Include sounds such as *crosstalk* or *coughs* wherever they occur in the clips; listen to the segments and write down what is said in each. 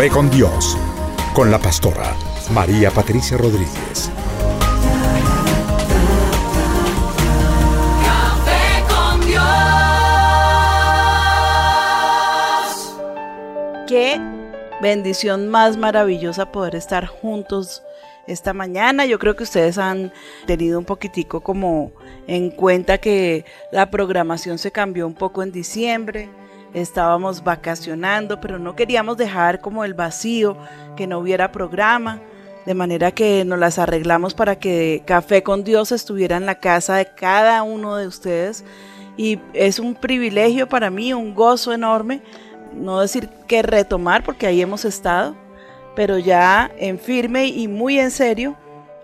Café con Dios, con la pastora María Patricia Rodríguez. Café con Dios. Qué bendición más maravillosa poder estar juntos esta mañana. Yo creo que ustedes han tenido un poquitico como en cuenta que la programación se cambió un poco en diciembre. Estábamos vacacionando, pero no queríamos dejar como el vacío, que no hubiera programa. De manera que nos las arreglamos para que Café con Dios estuviera en la casa de cada uno de ustedes. Y es un privilegio para mí, un gozo enorme no decir que retomar, porque ahí hemos estado, pero ya en firme y muy en serio,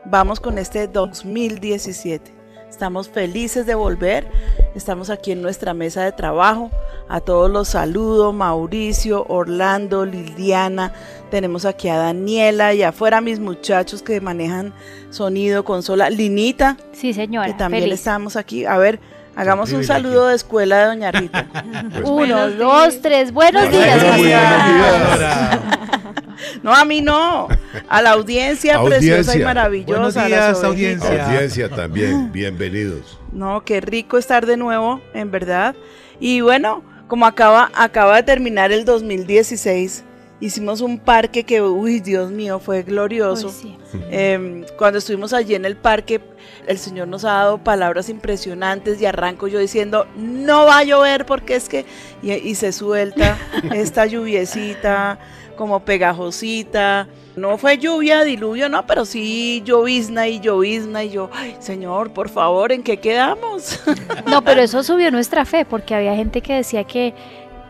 vamos con este 2017. Estamos felices de volver, estamos aquí en nuestra mesa de trabajo, a todos los saludo, Mauricio, Orlando, Liliana, tenemos aquí a Daniela y afuera mis muchachos que manejan sonido, consola, Linita, Sí, señora. que también feliz. estamos aquí. A ver, hagamos un saludo de escuela de Doña Rita. *laughs* Uno, dos, tres. Buenos días, Buenos días. No, a mí no. A la audiencia, *laughs* preciosa y maravillosa. Buenos a días, ovejitas. audiencia. Audiencia también, *laughs* bienvenidos. No, qué rico estar de nuevo, en verdad. Y bueno, como acaba, acaba de terminar el 2016, hicimos un parque que, uy, Dios mío, fue glorioso. Uy, sí. Em, cuando estuvimos allí en el parque, el Señor nos ha dado palabras impresionantes y arranco yo diciendo, no va a llover porque es que, y, y se suelta *laughs* esta lluviecita como pegajosita. No fue lluvia, diluvio, no, pero sí llovizna y llovizna y yo, ay, Señor, por favor, ¿en qué quedamos? *laughs* No, pero eso subió nuestra fe, porque había gente que decía que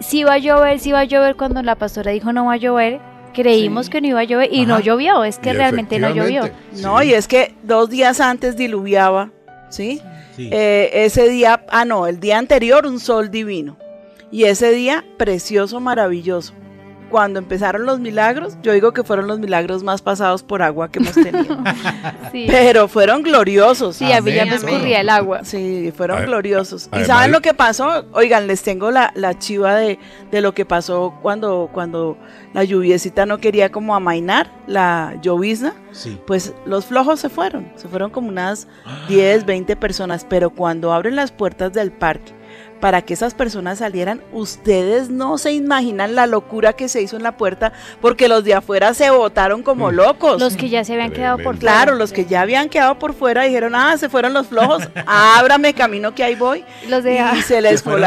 sí iba a llover, sí iba a llover. Cuando la pastora dijo no va a llover, creímos Sí. que no iba a llover y no llovió. Es que Y realmente no llovió. No, y es que dos días antes diluviaba, ¿sí? Sí. Eh, ese día, ah, no, el día anterior un sol divino. Y ese día precioso, maravilloso. Cuando empezaron los milagros, yo digo que fueron los milagros más pasados por agua que hemos tenido. *laughs* Sí, Pero fueron gloriosos. sí a mí ya me escurría el agua. Sí, fueron gloriosos. ¿Y saben lo que pasó? Oigan, les tengo la, la chiva de, de lo que pasó cuando, cuando la lluviecita no quería como amainar, la llovizna. Sí. Pues los flojos se fueron, se fueron como unas 10, 20 personas, pero cuando abren las puertas del parque para que esas personas salieran, ustedes no se imaginan la locura que se hizo en la puerta, porque los de afuera se botaron como locos. Los que ya se habían quedado por fuera. Claro, los que ya habían quedado por fuera dijeron, ah, se fueron los flojos, *laughs* ábrame camino que ahí voy. Los de Y se les y como...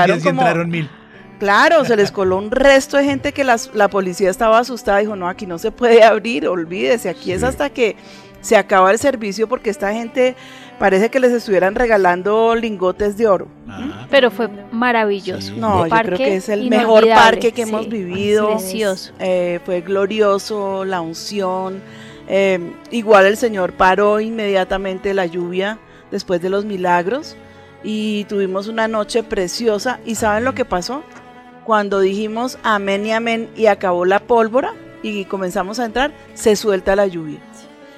entraron mil. Claro, se les coló un resto de gente que las- la policía estaba asustada. Dijo, no, aquí no se puede abrir, olvídese, aquí es hasta que se acaba el servicio porque esta gente parece que les estuvieran regalando lingotes de oro. Ajá. Pero fue maravilloso. Sí. No, yo creo que es el mejor parque que sí, hemos vivido. Precioso. Eh, fue glorioso, la unción. eh, igual el Señor paró inmediatamente la lluvia después de los milagros y tuvimos una noche preciosa. ¿Y saben lo que pasó? Cuando dijimos amén y amén y acabó la pólvora y comenzamos a entrar, se suelta la lluvia.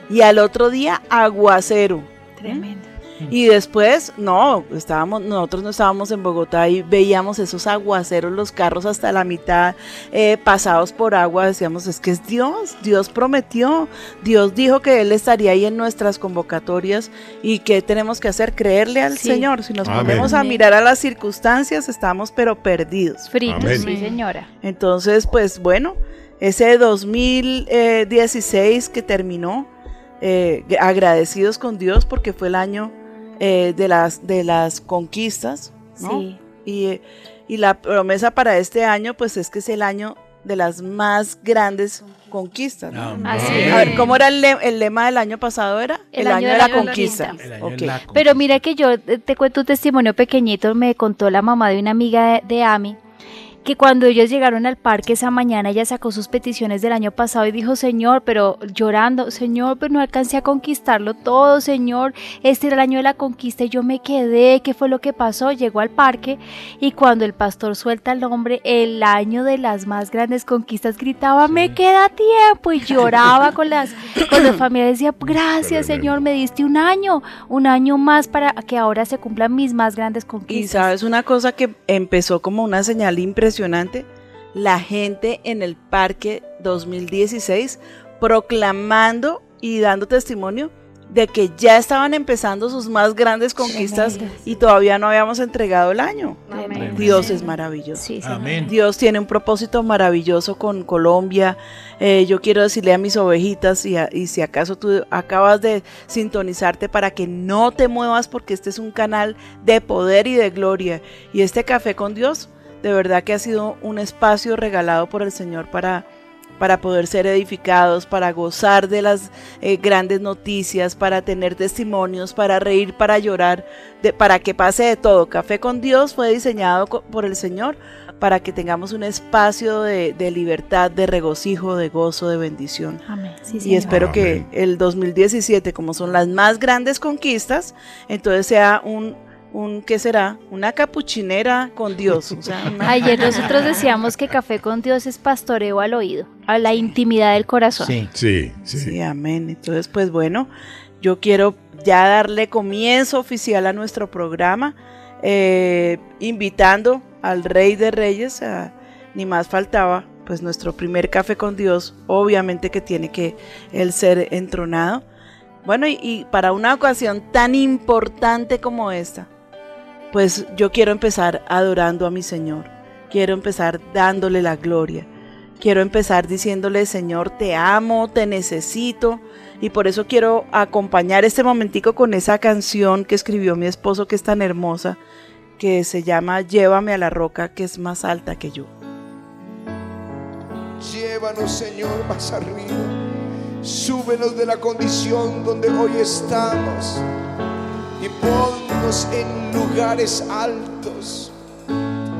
Y al otro día, aguacero. Tremendo. Y después, no, estábamos, nosotros no estábamos en Bogotá y veíamos esos aguaceros, los carros hasta la mitad eh, pasados por agua. Decíamos, es que es Dios, Dios prometió, Dios dijo que Él estaría ahí en nuestras convocatorias y que tenemos que hacer, creerle al Sí. Señor. Si nos Amén. ponemos a mirar a las circunstancias, estamos pero perdidos. Fritos, Amén. sí, señora. Entonces, pues bueno, ese 2016 que terminó, eh, agradecidos con Dios porque fue el año eh, de, las, de las conquistas, ¿no? Sí. Y, y la promesa para este año, pues es que es el año de las más grandes conquistas. ¿no? Así Amén. A ver. ¿cómo era el, le- el lema del año pasado? Era El año de la conquista. El año Ok. de la Pero mira que yo eh, te cuento un testimonio pequeñito, me contó la mamá de una amiga de, de Ami, que cuando ellos llegaron al parque esa mañana, ella sacó sus peticiones del año pasado y dijo, Señor, pero llorando, Señor, pero no alcancé a conquistarlo todo, Señor, este era el año de la conquista y yo me quedé, ¿qué fue lo que pasó? Llegó al parque y cuando el pastor suelta el nombre, el año de las más grandes conquistas, gritaba, me queda tiempo y lloraba con las, con las *coughs* familias, decía, gracias. Señor, me diste un año, un año más para que ahora se cumplan mis más grandes Y conquistas. sabes una cosa que empezó como una señal impresionante, la gente en el parque 2016 proclamando y dando testimonio de que ya estaban empezando sus más grandes conquistas Tremendo. y todavía no habíamos entregado el año. Tremendo. Dios es maravilloso. Sí. Amén. Dios tiene un propósito maravilloso con Colombia. Eh, yo quiero decirle a mis ovejitas y, a- y si acaso tú acabas de sintonizarte para que no te muevas porque este es un canal de poder y de gloria. Y este café con Dios, de verdad que ha sido un espacio regalado por el Señor para para poder ser edificados, para gozar de las eh, grandes noticias, para tener testimonios, para reír, para llorar, de- para que pase de todo. Café con Dios fue diseñado por el Señor para que tengamos un espacio de, de libertad, de regocijo, de gozo, de bendición. Amén. Sí, Y espero que el 2017, como son las más grandes conquistas, entonces sea un, un ¿qué será? Una capuchinera con Dios. o sea, *laughs* una- Ayer *laughs* nosotros decíamos que café con Dios es pastoreo al oído, a la intimidad del corazón. Sí. Sí, sí. Sí, amén. Entonces, pues bueno, yo quiero ya darle comienzo oficial a nuestro programa, eh, invitando al Rey de Reyes, a- ni más faltaba, pues nuestro primer café con Dios, obviamente que tiene que él ser entronado. Bueno, y, y para una ocasión tan importante como esta, pues yo quiero empezar adorando a mi Señor, quiero empezar dándole la gloria, quiero empezar diciéndole, Señor, te amo, te necesito, y por eso quiero acompañar este momentico con esa canción que escribió mi esposo, que es tan hermosa, que se llama Llévame a la roca, que es más alta que yo. Llévanos, Señor, más arriba. Súbenos de la condición donde hoy estamos y ponnos en lugares altos.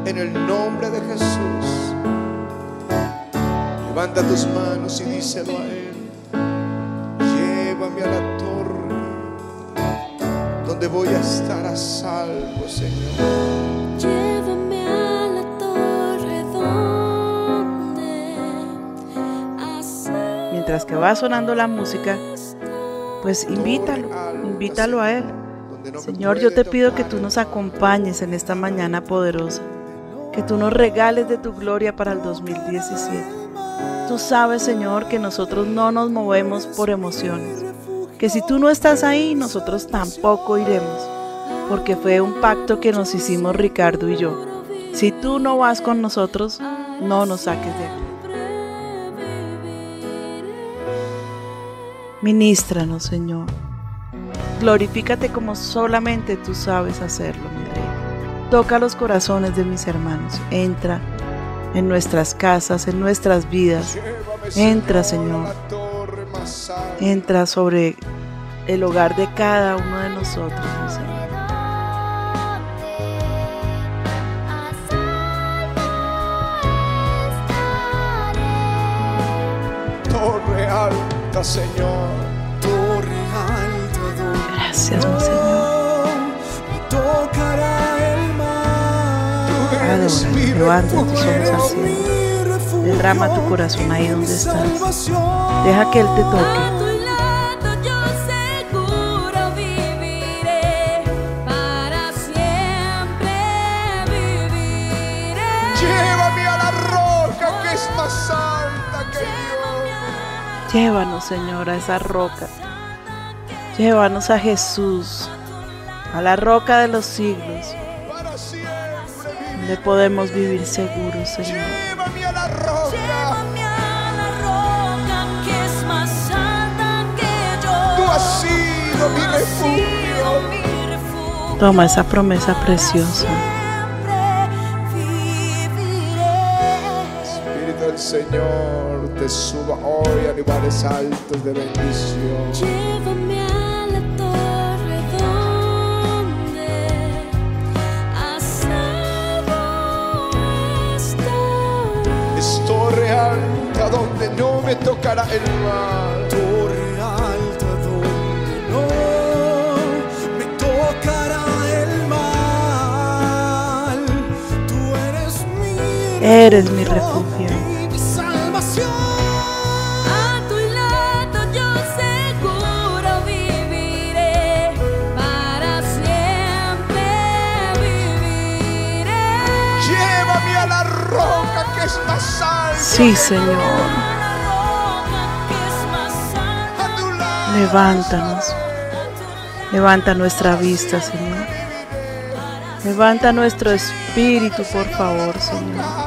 En el nombre de Jesús. Levanta tus manos y díselo a Él. Llévame a la torre donde voy a estar a salvo, Señor. Llévame a la torre donde Mientras que va sonando la música, pues invítalo, invítalo a Él. Señor, yo te pido que tú nos acompañes en esta mañana poderosa, que tú nos regales de tu gloria para el 2017. Tú sabes, Señor, que nosotros no nos movemos por emociones, que si tú no estás ahí, nosotros tampoco iremos, porque fue un pacto que nos hicimos Ricardo y yo. Si tú no vas con nosotros, no nos saques de aquí. Ministranos, Señor. Glorifícate como solamente tú sabes hacerlo, mi rey. Toca los corazones de mis hermanos. Entra en nuestras casas, en nuestras vidas. Entra, Señor. Entra sobre el hogar de cada uno de nosotros, mi Señor. Torre alta, Señor. adoran, levantan tus ojos al. Derrama tu corazón ahí donde estás. Deja que Él te toque. Llévanos, Señor, a esa roca. Llévanos a Jesús, a la roca de los siglos donde podemos vivir seguros, Señor. Llévame a la roca. Llévame a la roca que es más alta que yo. Tú has sido mi refugio. Toma esa promesa preciosa. Siempre viviré. Espíritu del Señor te suba hoy a lugares altos de bendición. Llévame a donde no me tocará el mal. torre alta donde no me tocará el mal. Tú eres mi Eres mi refugio. Tu lado. Levántanos. Levanta nuestra vista, Señor. Levanta nuestro espíritu, por favor, Señor.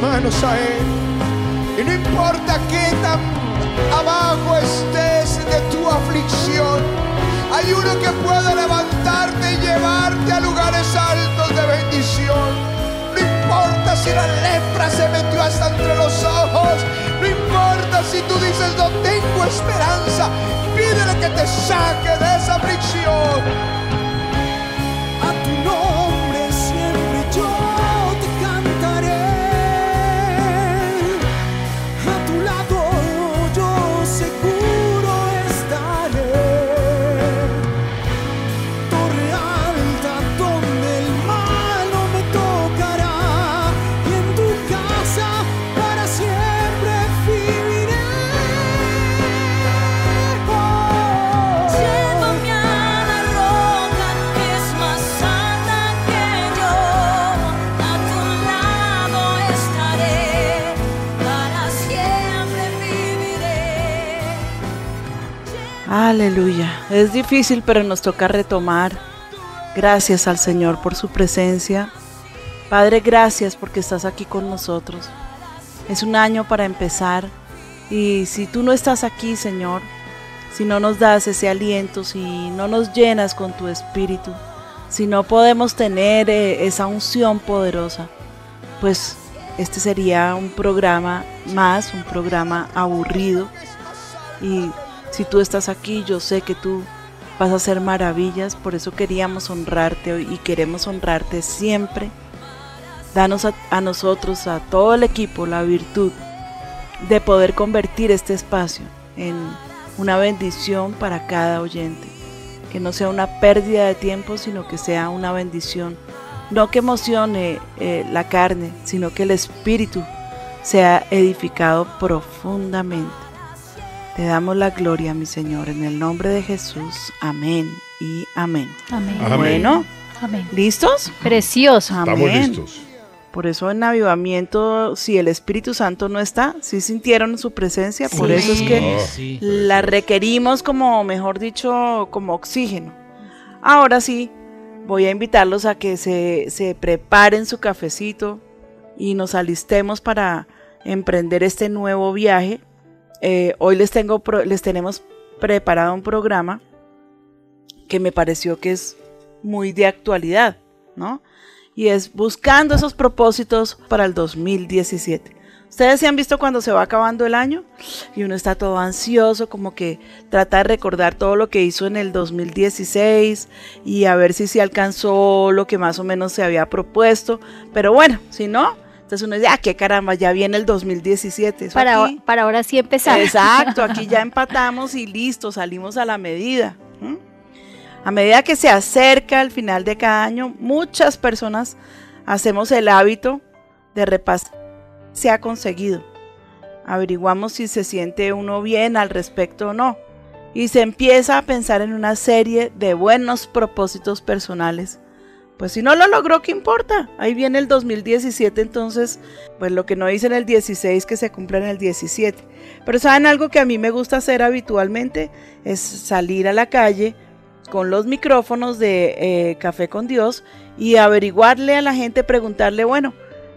Manos a él. Y no importa qué tan abajo estés de tu aflicción, hay uno que puede levantarte y llevarte a lugares altos de bendición. No importa si la lepra se metió hasta entre los ojos, no importa si tú dices no tengo esperanza, pídele que te saque Aleluya. Es difícil, pero nos toca retomar. Gracias al Señor por su presencia. Padre, gracias porque estás aquí con nosotros. Es un año para empezar. Y si tú no estás aquí, Señor, si no nos das ese aliento, si no nos llenas con tu espíritu, si no podemos tener eh, esa unción poderosa, pues este sería un programa más, un programa aburrido. Y si tú estás aquí, yo sé que tú vas a hacer maravillas, por eso queríamos honrarte hoy y queremos honrarte siempre. Danos a, nosotros, a todo el equipo, la virtud de poder convertir este espacio en una bendición para cada oyente. Que no sea una pérdida de tiempo, sino que sea una bendición. No que emocione eh, la carne, sino que el espíritu sea edificado profundamente. Te damos la gloria, mi Señor, en el nombre de Jesús. Amén y amén. Amén. Amén. Bueno, Amén. ¿listos? Precioso. Estamos Amén. listos. Por eso en avivamiento, si el Espíritu Santo no está, si sintieron su presencia, por Sí. eso es que Sí. la requerimos como, mejor dicho, como oxígeno. Ahora sí, voy a invitarlos a que se, se preparen su cafecito y nos alistemos para emprender este nuevo viaje. Eh, hoy les, tengo, pro- les tenemos preparado un programa que me pareció que es muy de actualidad, ¿no? Y es buscando esos propósitos para el 2017. Ustedes se han visto cuando se va acabando el año y uno está todo ansioso, como que trata de recordar todo lo que hizo en el 2016 y a ver si se alcanzó lo que más o menos se había propuesto. Pero bueno, si no, entonces uno dice, ah, qué caramba, ya viene el 2017. Eso Para, aquí- para ahora sí empezar. Exacto, aquí ya *laughs* empatamos y listo, salimos a la medida. A medida que se acerca el final de cada año, muchas personas hacemos el hábito de repasar si se ha conseguido. Averiguamos si se siente uno bien al respecto o no. Y se empieza a pensar en una serie de buenos propósitos personales. Pues si no lo logró, ¿qué importa? Ahí viene el 2017, entonces, pues lo que no hice en el 16, que se cumpla en el 17. Pero saben algo que a mí me gusta hacer habitualmente, es salir a la calle con los micrófonos de eh, Café con Dios y averiguarle a la gente, preguntarle, bueno,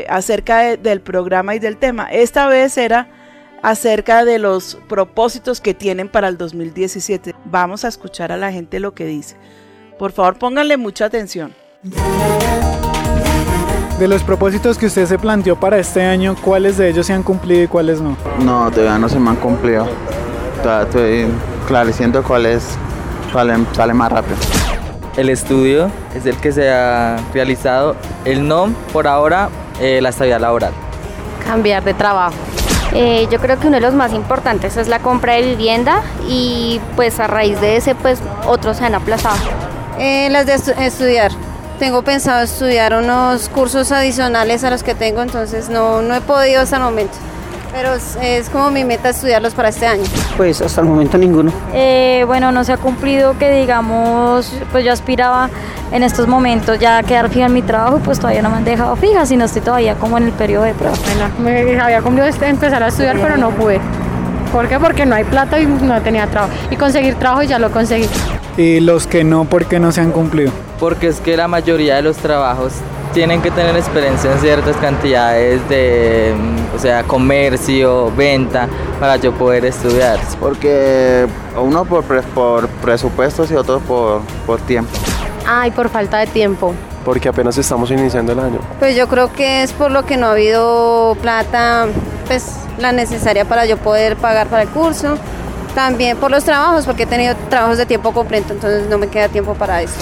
acerca de- del programa y del tema. Esta vez era acerca de los propósitos que tienen para el 2017. Vamos a escuchar a la gente lo que dice. Por favor, pónganle mucha atención. De los propósitos que usted se planteó para este año, ¿cuáles de ellos se han cumplido y cuáles no? No, todavía no se me han cumplido. Todavía estoy clareciendo cuál es, cuál em- sale más rápido. El estudio es el que se ha realizado. El no, por ahora, eh, la estabilidad laboral. cambiar de trabajo. Eh, yo creo que uno de los más importantes es la compra de vivienda y pues a raíz de ese pues otros se han aplazado. Eh, las de estu- estudiar. Tengo pensado estudiar unos cursos adicionales a los que tengo, entonces no, no he podido hasta el momento. Pero es, como mi meta estudiarlos para este año. Pues hasta el momento ninguno. Eh, bueno, no se ha cumplido que digamos, pues yo aspiraba en estos momentos ya a quedar fija en mi trabajo, pues todavía no me han dejado fija, sino estoy todavía como en el periodo de prueba. Me había cumplido este- empezar a estudiar, pero no pude. ¿Por qué? Porque no hay plata y no tenía trabajo. Y conseguir trabajo ya lo conseguí. Y los que no, ¿por qué no se han cumplido? Porque es que la mayoría de los trabajos tienen que tener experiencia en ciertas cantidades de, mm, o sea, comercio, venta, para yo poder estudiar. Porque uno por, pre- por presupuestos y otro por, por tiempo. Ay, por falta de tiempo. Porque apenas estamos iniciando el año. Pues yo creo que es por lo que no ha habido plata, pues la necesaria para yo poder pagar para el curso. También por los trabajos, porque he tenido trabajos de tiempo completo, entonces no me queda tiempo para eso.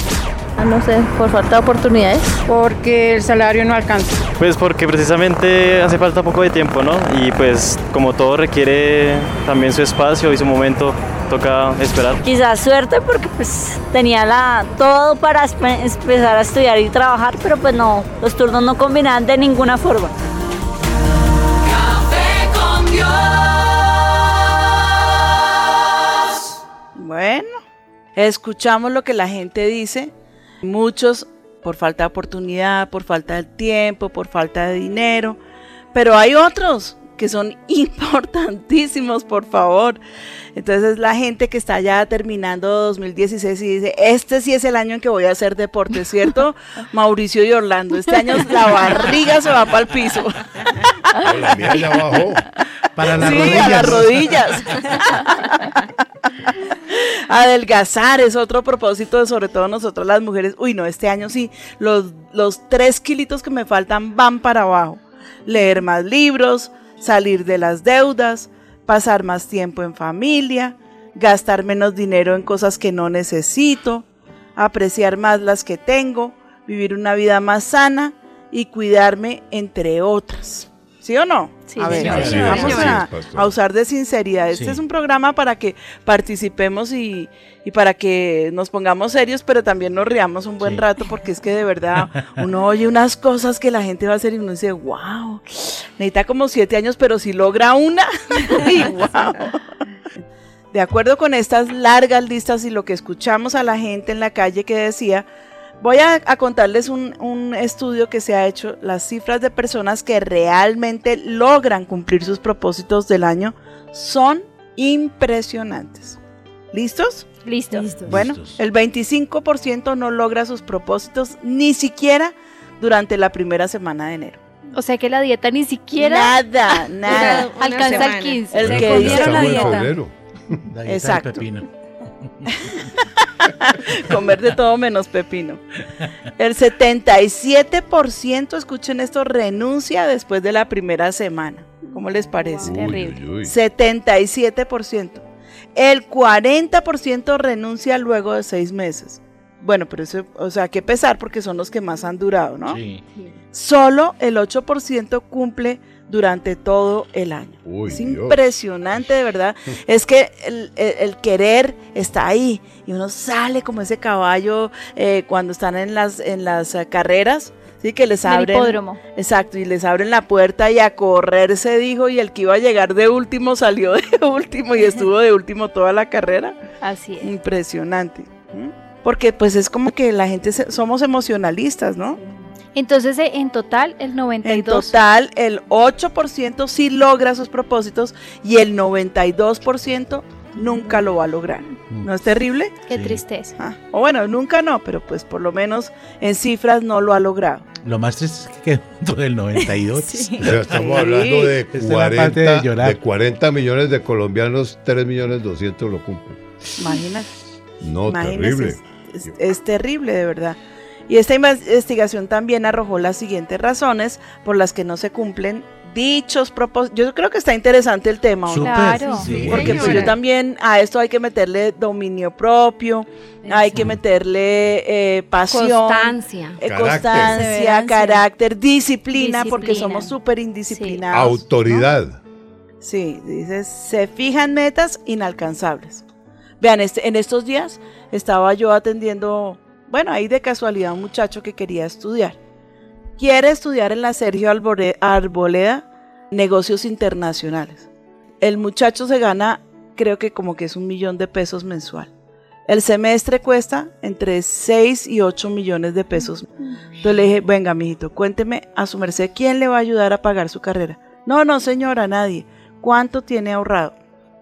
Ah, no sé, por falta de oportunidades. Porque el salario no alcanza. Pues porque precisamente hace falta poco de tiempo, ¿no? Y pues como todo requiere también su espacio y su momento, toca esperar. Quizás suerte porque pues tenía la todo para empezar a estudiar y trabajar, pero pues no, los turnos no combinaban de ninguna forma. Bueno, escuchamos lo que la gente dice. Muchos por falta de oportunidad, por falta de tiempo, por falta de dinero. Pero hay otros que son *laughs* importantísimos, por favor. Entonces la gente que está ya terminando 2016 y dice, este sí es el año en que voy a hacer deporte, ¿cierto? *laughs* Mauricio y Orlando, este año la barriga se va para el piso. *laughs* la mía ya bajó. Para las Sí, rodillas. a las rodillas. *laughs* Adelgazar es otro propósito de sobre todo nosotros las mujeres. Uy, no, este año sí, los, los tres kilitos que me faltan van para abajo. Leer más libros, salir de las deudas, pasar más tiempo en familia, gastar menos dinero en cosas que no necesito, apreciar más las que tengo, vivir una vida más sana y cuidarme, entre otras. ¿Sí o no? Sí, a ver. Sí, vamos sí, a, usar de sinceridad. Este Sí. es un programa para que participemos y, y para que nos pongamos serios, pero también nos riamos un buen Sí. rato, porque es que de verdad uno oye unas cosas que la gente va a hacer y uno dice, wow, necesita como siete años, pero si logra una, *laughs* y wow. De acuerdo con estas largas listas y lo que escuchamos a la gente en la calle que decía, voy a, a contarles un, un estudio que se ha hecho, las cifras de personas que realmente logran cumplir sus propósitos del año son impresionantes. ¿Listos? Listo. Bueno, Listos. el 25% no logra sus propósitos ni siquiera durante la primera semana de enero. O sea que la dieta ni siquiera Nada, *laughs* nada. Una alcanza semana. el 15. El que dice la dieta. febrero. La dieta Exacto. pepino. *laughs* Comer de todo menos pepino. El 77%, escuchen esto, renuncia después de la primera semana. ¿Cómo les parece? Uy, Terrible. uy, uy. 77%. El 40% renuncia luego de seis meses. Bueno, pero eso, o sea, qué pesar porque son los que más han durado, ¿no? Sí. Solo el 8% cumple durante todo el año. Uy, es Dios. impresionante, de verdad. *laughs* es que el, el- el querer está ahí y uno sale como ese caballo eh, cuando están en las, en las carreras. Sí, que les En el abren. hipódromo. Exacto, y les abren la puerta y a correr se dijo, y el que iba a llegar de último salió de *laughs* último y estuvo de último toda la carrera. Así es. Impresionante. ¿Mm? Porque pues es como que la gente se- somos emocionalistas, ¿no? Entonces, eh, en total, el En 92. total, el 8% sí logra sus propósitos y el 92% nunca lo va a lograr. ¿No es terrible? Qué tristeza. Ah, o bueno, nunca no, pero pues por lo menos en cifras no lo ha logrado. Lo más triste es que *laughs* quedó del 92. O sea, estamos hablando de Esta es la parte de 40, llorar. de 40 millones de colombianos, 3 millones 200 lo cumplen. Imagínate. No, Imagínese, terrible. Es, es terrible, de verdad. Y esta investigación también arrojó las siguientes razones por las que no se cumplen dichos propósitos. Yo creo que está interesante el tema, ¿o no? Súper, Claro. sí, Porque pues, yo también a esto hay que meterle dominio propio, hay que meterle eh, pasión, Constancia. eh, constancia, carácter, disciplina, porque somos súper indisciplinados. Autoridad. Sí, dice, se fijan metas inalcanzables. Vean, este, en estos días estaba yo atendiendo, bueno, ahí de casualidad un muchacho que quería estudiar. Quiere estudiar en la Sergio Arboleda negocios internacionales. El muchacho se gana, creo que como que es un millón de pesos mensual. El semestre cuesta entre 6 y 8 millones de pesos. Entonces le dije, venga, mijito, cuénteme a su merced quién le va a ayudar a pagar su carrera. No, no, señora, nadie. ¿Cuánto tiene ahorrado?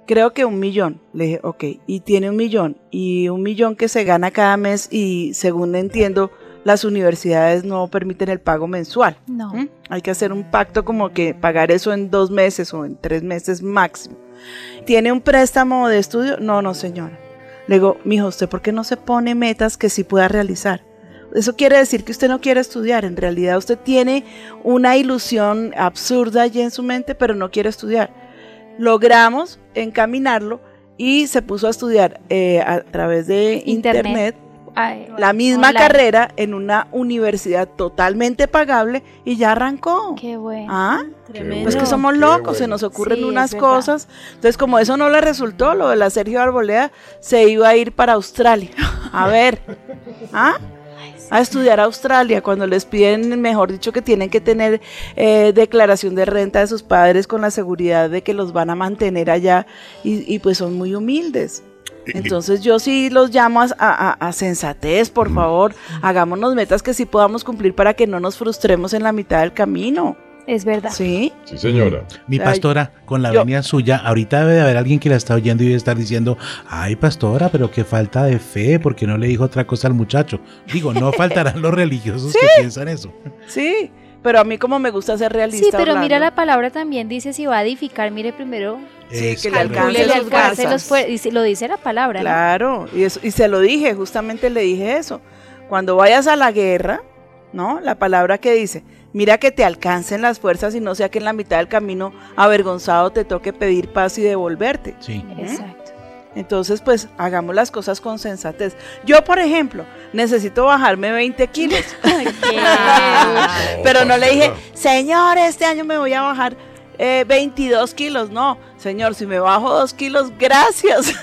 Creo que un millón. Le dije, ok, y tiene un millón. Y un millón que se gana cada mes y según entiendo, las universidades no permiten el pago mensual. No. ¿Mm? Hay que hacer un pacto como que pagar eso en dos meses o en tres meses máximo. ¿Tiene un préstamo de estudio? No, no, señora. Le digo, mijo, ¿usted por qué no se pone metas que sí pueda realizar? Eso quiere decir que usted no quiere estudiar. En realidad usted tiene una ilusión absurda allí en su mente, pero no quiere estudiar. Logramos encaminarlo y se puso a estudiar eh, a través de Internet. internet Ay, la misma online. carrera en una universidad totalmente pagable y ya arrancó. Qué bueno. Ah, Tremendo. pues que somos locos, se nos ocurren Sí, unas cosas. Entonces, como eso no le resultó, lo de la Sergio Arboleda, se iba a ir para Australia. *laughs* A ver, ¿ah? A estudiar a Australia, cuando les piden, mejor dicho, que tienen que tener eh, declaración de renta de sus padres con la seguridad de que los van a mantener allá y, y pues son muy humildes. Entonces yo sí los llamo a, a- a sensatez, por favor, hagámonos metas que sí podamos cumplir para que no nos frustremos en la mitad del camino. Es verdad. Sí. Sí, señora. Mi Ay, pastora, con la yo- venia suya, ahorita debe de haber alguien que la está oyendo y debe estar diciendo, ay pastora, pero qué falta de fe, porque no le dijo otra cosa al muchacho. Digo, no *laughs* faltarán los religiosos que piensan eso. Sí, pero a mí como me gusta ser realista. Sí, pero mira la palabra también dice si va a edificar, mire primero Sí, que le alcance alcance los fue- y si- lo dice la palabra. ¿no? Claro, y, eso, y se lo dije, justamente le dije eso. Cuando vayas a la guerra, ¿no? La palabra que dice, mira que te alcancen las fuerzas y no sea que en la mitad del camino avergonzado te toque pedir paz y devolverte. Sí. Exacto. Entonces, pues hagamos las cosas con sensatez. Yo, por ejemplo, necesito bajarme 20 kilos. *laughs* *laughs* Pero no le dije, señor, este año me voy a bajar eh, 22 kilos. No, señor, si me bajo 2 kilos, gracias. Sí,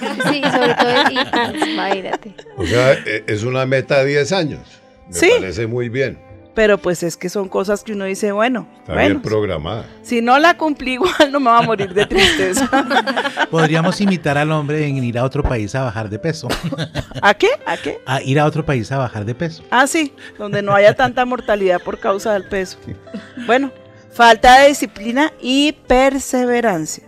sobre todo, y, *laughs* imagínate. O sea, e- es una meta de 10 años. Me Sí. parece muy bien. Pero pues es que son cosas que uno dice, bueno, Está bueno, bien programada. si no la cumplí igual no me va a morir de tristeza. *laughs* Podríamos imitar al hombre en ir a otro país a bajar de peso. *laughs* ¿A qué? ¿A qué? A ir a otro país a bajar de peso. Ah, sí, donde no haya tanta mortalidad por causa del peso. Bueno, falta de disciplina y perseverancia.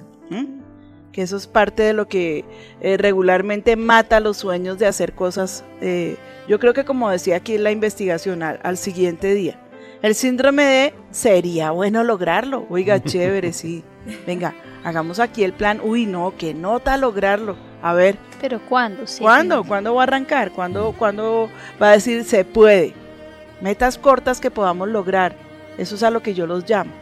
Que eso es parte de lo que eh, regularmente mata los sueños de hacer cosas. eh, yo creo que como decía aquí en la investigación, al, al siguiente día. El síndrome de sería bueno lograrlo. Oiga, *laughs* chévere, sí. Venga, hagamos aquí el plan. Uy, no, que nota lograrlo. A ver, Pero ¿cuándo? Sí. ¿Cuándo? ¿Cuándo va a arrancar? ¿Cuándo, cuándo va a decir se puede? Metas cortas que podamos lograr. Eso es a lo que yo los llamo.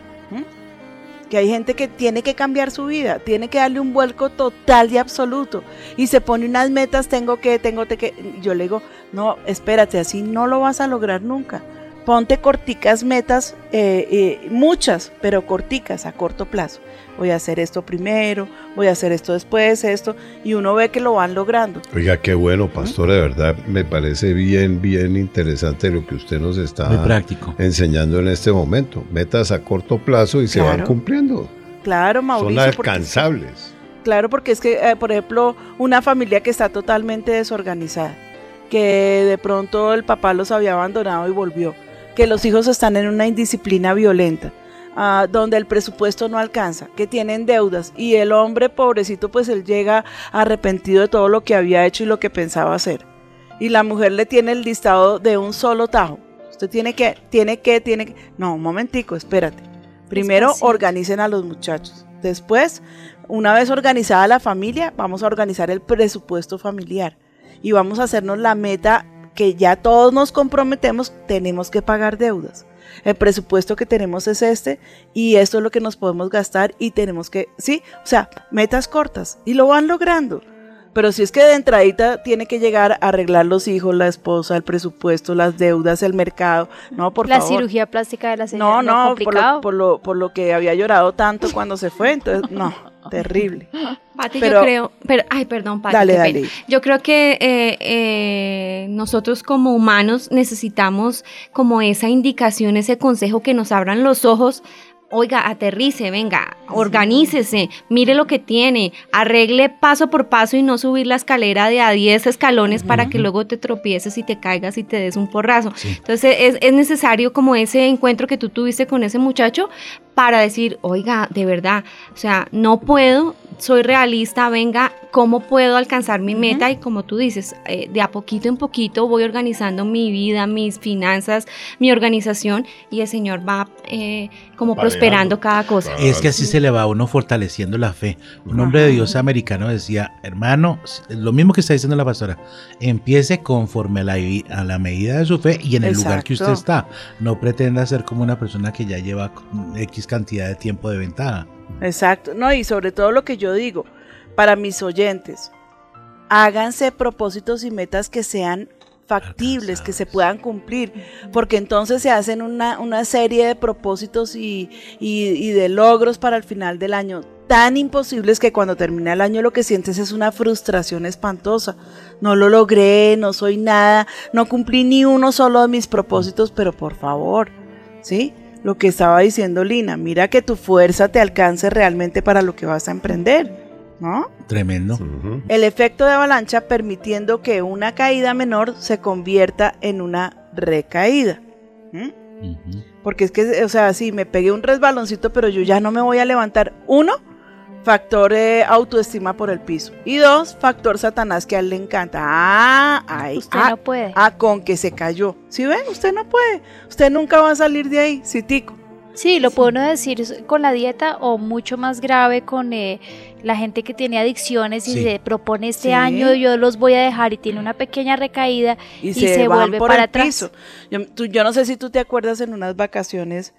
Que hay gente que tiene que cambiar su vida, tiene que darle un vuelco total y absoluto y se pone unas metas, tengo que, tengo que, yo le digo, no, espérate, así no lo vas a lograr nunca. Ponte corticas metas, eh, eh, muchas, pero corticas a corto plazo. Voy a hacer esto primero, voy a hacer esto después, esto, y uno ve que lo van logrando. Oiga, qué bueno, pastor, de verdad me parece bien, bien interesante lo que usted nos está práctico. enseñando en este momento. Metas a corto plazo y se van cumpliendo. Claro, Mauricio. Son porque- alcanzables. Claro, porque es que, eh, por ejemplo, una familia que está totalmente desorganizada, que de pronto el papá los había abandonado y volvió, que los hijos están en una indisciplina violenta, ah, donde el presupuesto no alcanza, que tienen deudas y el hombre pobrecito pues él llega arrepentido de todo lo que había hecho y lo que pensaba hacer. Y la mujer le tiene el listado de un solo tajo. Usted tiene que, tiene que, tiene que... No, un momentico, espérate. Primero organicen a los muchachos. Después, una vez organizada la familia, vamos a organizar el presupuesto familiar. Y vamos a hacernos la meta que ya todos nos comprometemos, tenemos que pagar deudas. El presupuesto que tenemos es este y esto es lo que nos podemos gastar y tenemos que, sí, o sea, metas cortas y lo van logrando. Pero si es que de entradita tiene que llegar a arreglar los hijos, la esposa, el presupuesto, las deudas, el mercado, no, por la favor. cirugía plástica de la señora. No, no, por complicado. lo, por, lo, por lo que había llorado tanto cuando se fue, entonces, no, *laughs* terrible. Pati, Pero- yo creo, pero, ay, perdón, Pati, Dale, dale. Yo creo que eh, eh, nosotros como humanos necesitamos como esa indicación, ese consejo que nos abran los ojos. Oiga, aterrice, venga, organícese, mire lo que tiene, arregle paso por paso y no subir la escalera de a 10 escalones para que luego te tropieces y te caigas y te des un porrazo. Entonces es, es necesario como ese encuentro que tú tuviste con ese muchacho para decir, oiga, de verdad, o sea, no puedo, soy realista, venga, ¿cómo puedo alcanzar mi meta? Y como tú dices, eh, de a poquito en poquito voy organizando mi vida, mis finanzas, mi organización y el Señor va eh, como prosperando cada cosa. Es que así se le va a uno fortaleciendo la fe. Un hombre de Dios americano decía, hermano, lo mismo que está diciendo la pastora, empiece conforme a la, vi- a la medida de su fe y en el lugar que usted está. No pretenda ser como una persona que ya lleva X cantidad de tiempo de ventaja. Exacto, no, y sobre todo lo que yo digo, para mis oyentes, háganse propósitos y metas que sean factibles, que se puedan cumplir, porque entonces se hacen una, una serie de propósitos y, y- y de logros para el final del año tan imposibles que cuando termina el año lo que sientes es una frustración espantosa. No lo logré, no soy nada, no cumplí ni uno solo de mis propósitos, pero por favor, ¿sí? Lo que estaba diciendo Lina, mira que tu fuerza te alcance realmente para lo que vas a emprender, ¿no? Tremendo. El efecto de avalancha permitiendo que una caída menor se convierta en una recaída. Porque es que, o sea, sí, me pegué un resbaloncito, pero yo ya no me voy a levantar. Uno, factor eh, autoestima por el piso. Y dos, factor Satanás que a él le encanta. Ah, ay, Usted ah, no puede. Ah, con que se cayó. Si ven, usted no puede. Usted nunca va a salir de ahí, citico. Sí, lo puedo uno decir con la dieta o mucho más grave con eh, la gente que tiene adicciones y Sí. se propone este Sí. año yo los voy a dejar y tiene una pequeña recaída y, se, vuelve por para el atrás. piso. Yo, tú- yo no sé si tú te acuerdas en unas vacaciones,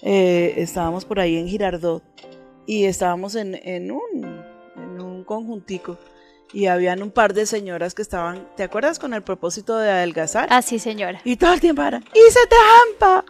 eh, estábamos por ahí en Girardot y estábamos en, en un, en un conjuntico y habían un par de señoras que estaban, ¿te acuerdas con el propósito de adelgazar? Ah, sí, señora. Y todo el tiempo era, hice trampa,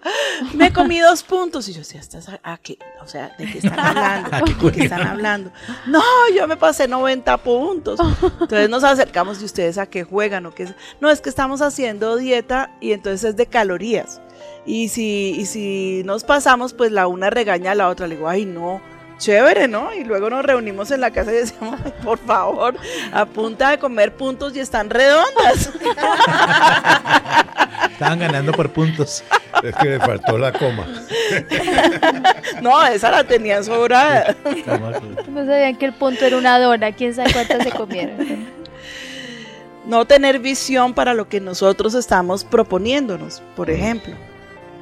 me comí dos puntos. Y yo decía, ¿estás a, a qué? O sea, ¿de qué están hablando? *laughs* ¿De qué están hablando? No, yo me pasé 90 puntos. Entonces nos acercamos y ustedes a qué juegan o qué es. No, es que estamos haciendo dieta y entonces es de calorías. Y si, y si nos pasamos, pues la una regaña a la otra. Le digo, ay, no, chévere, ¿no? Y luego nos reunimos en la casa y decíamos, "Ay, por favor, a punta de comer puntos y están redondas. *laughs* Estaban ganando por puntos. Es que le faltó la coma. no, esa la tenían sobrada. *laughs* No sabían que el punto era una dona, quién sabe cuántas se comieron. no tener visión para lo que nosotros estamos proponiéndonos, por ejemplo.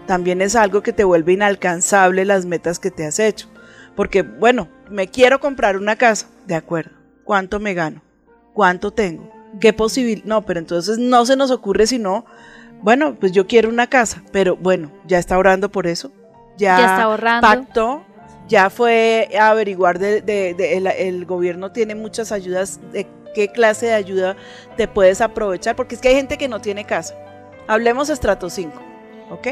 También es algo que te vuelve inalcanzable las metas que te has hecho. Porque, bueno, me quiero comprar una casa, de acuerdo. ¿Cuánto me gano? ¿Cuánto tengo? ¿Qué posible? No, pero entonces no se nos ocurre sino, bueno, pues yo quiero una casa, pero bueno, ya está orando por eso. Ya, Ya está ahorrando. pactó ya fue a averiguar de, de- de- el, el gobierno tiene muchas ayudas de qué clase de ayuda te puedes aprovechar, porque es que hay gente que no tiene casa. Hablemos estrato 5, ¿ok?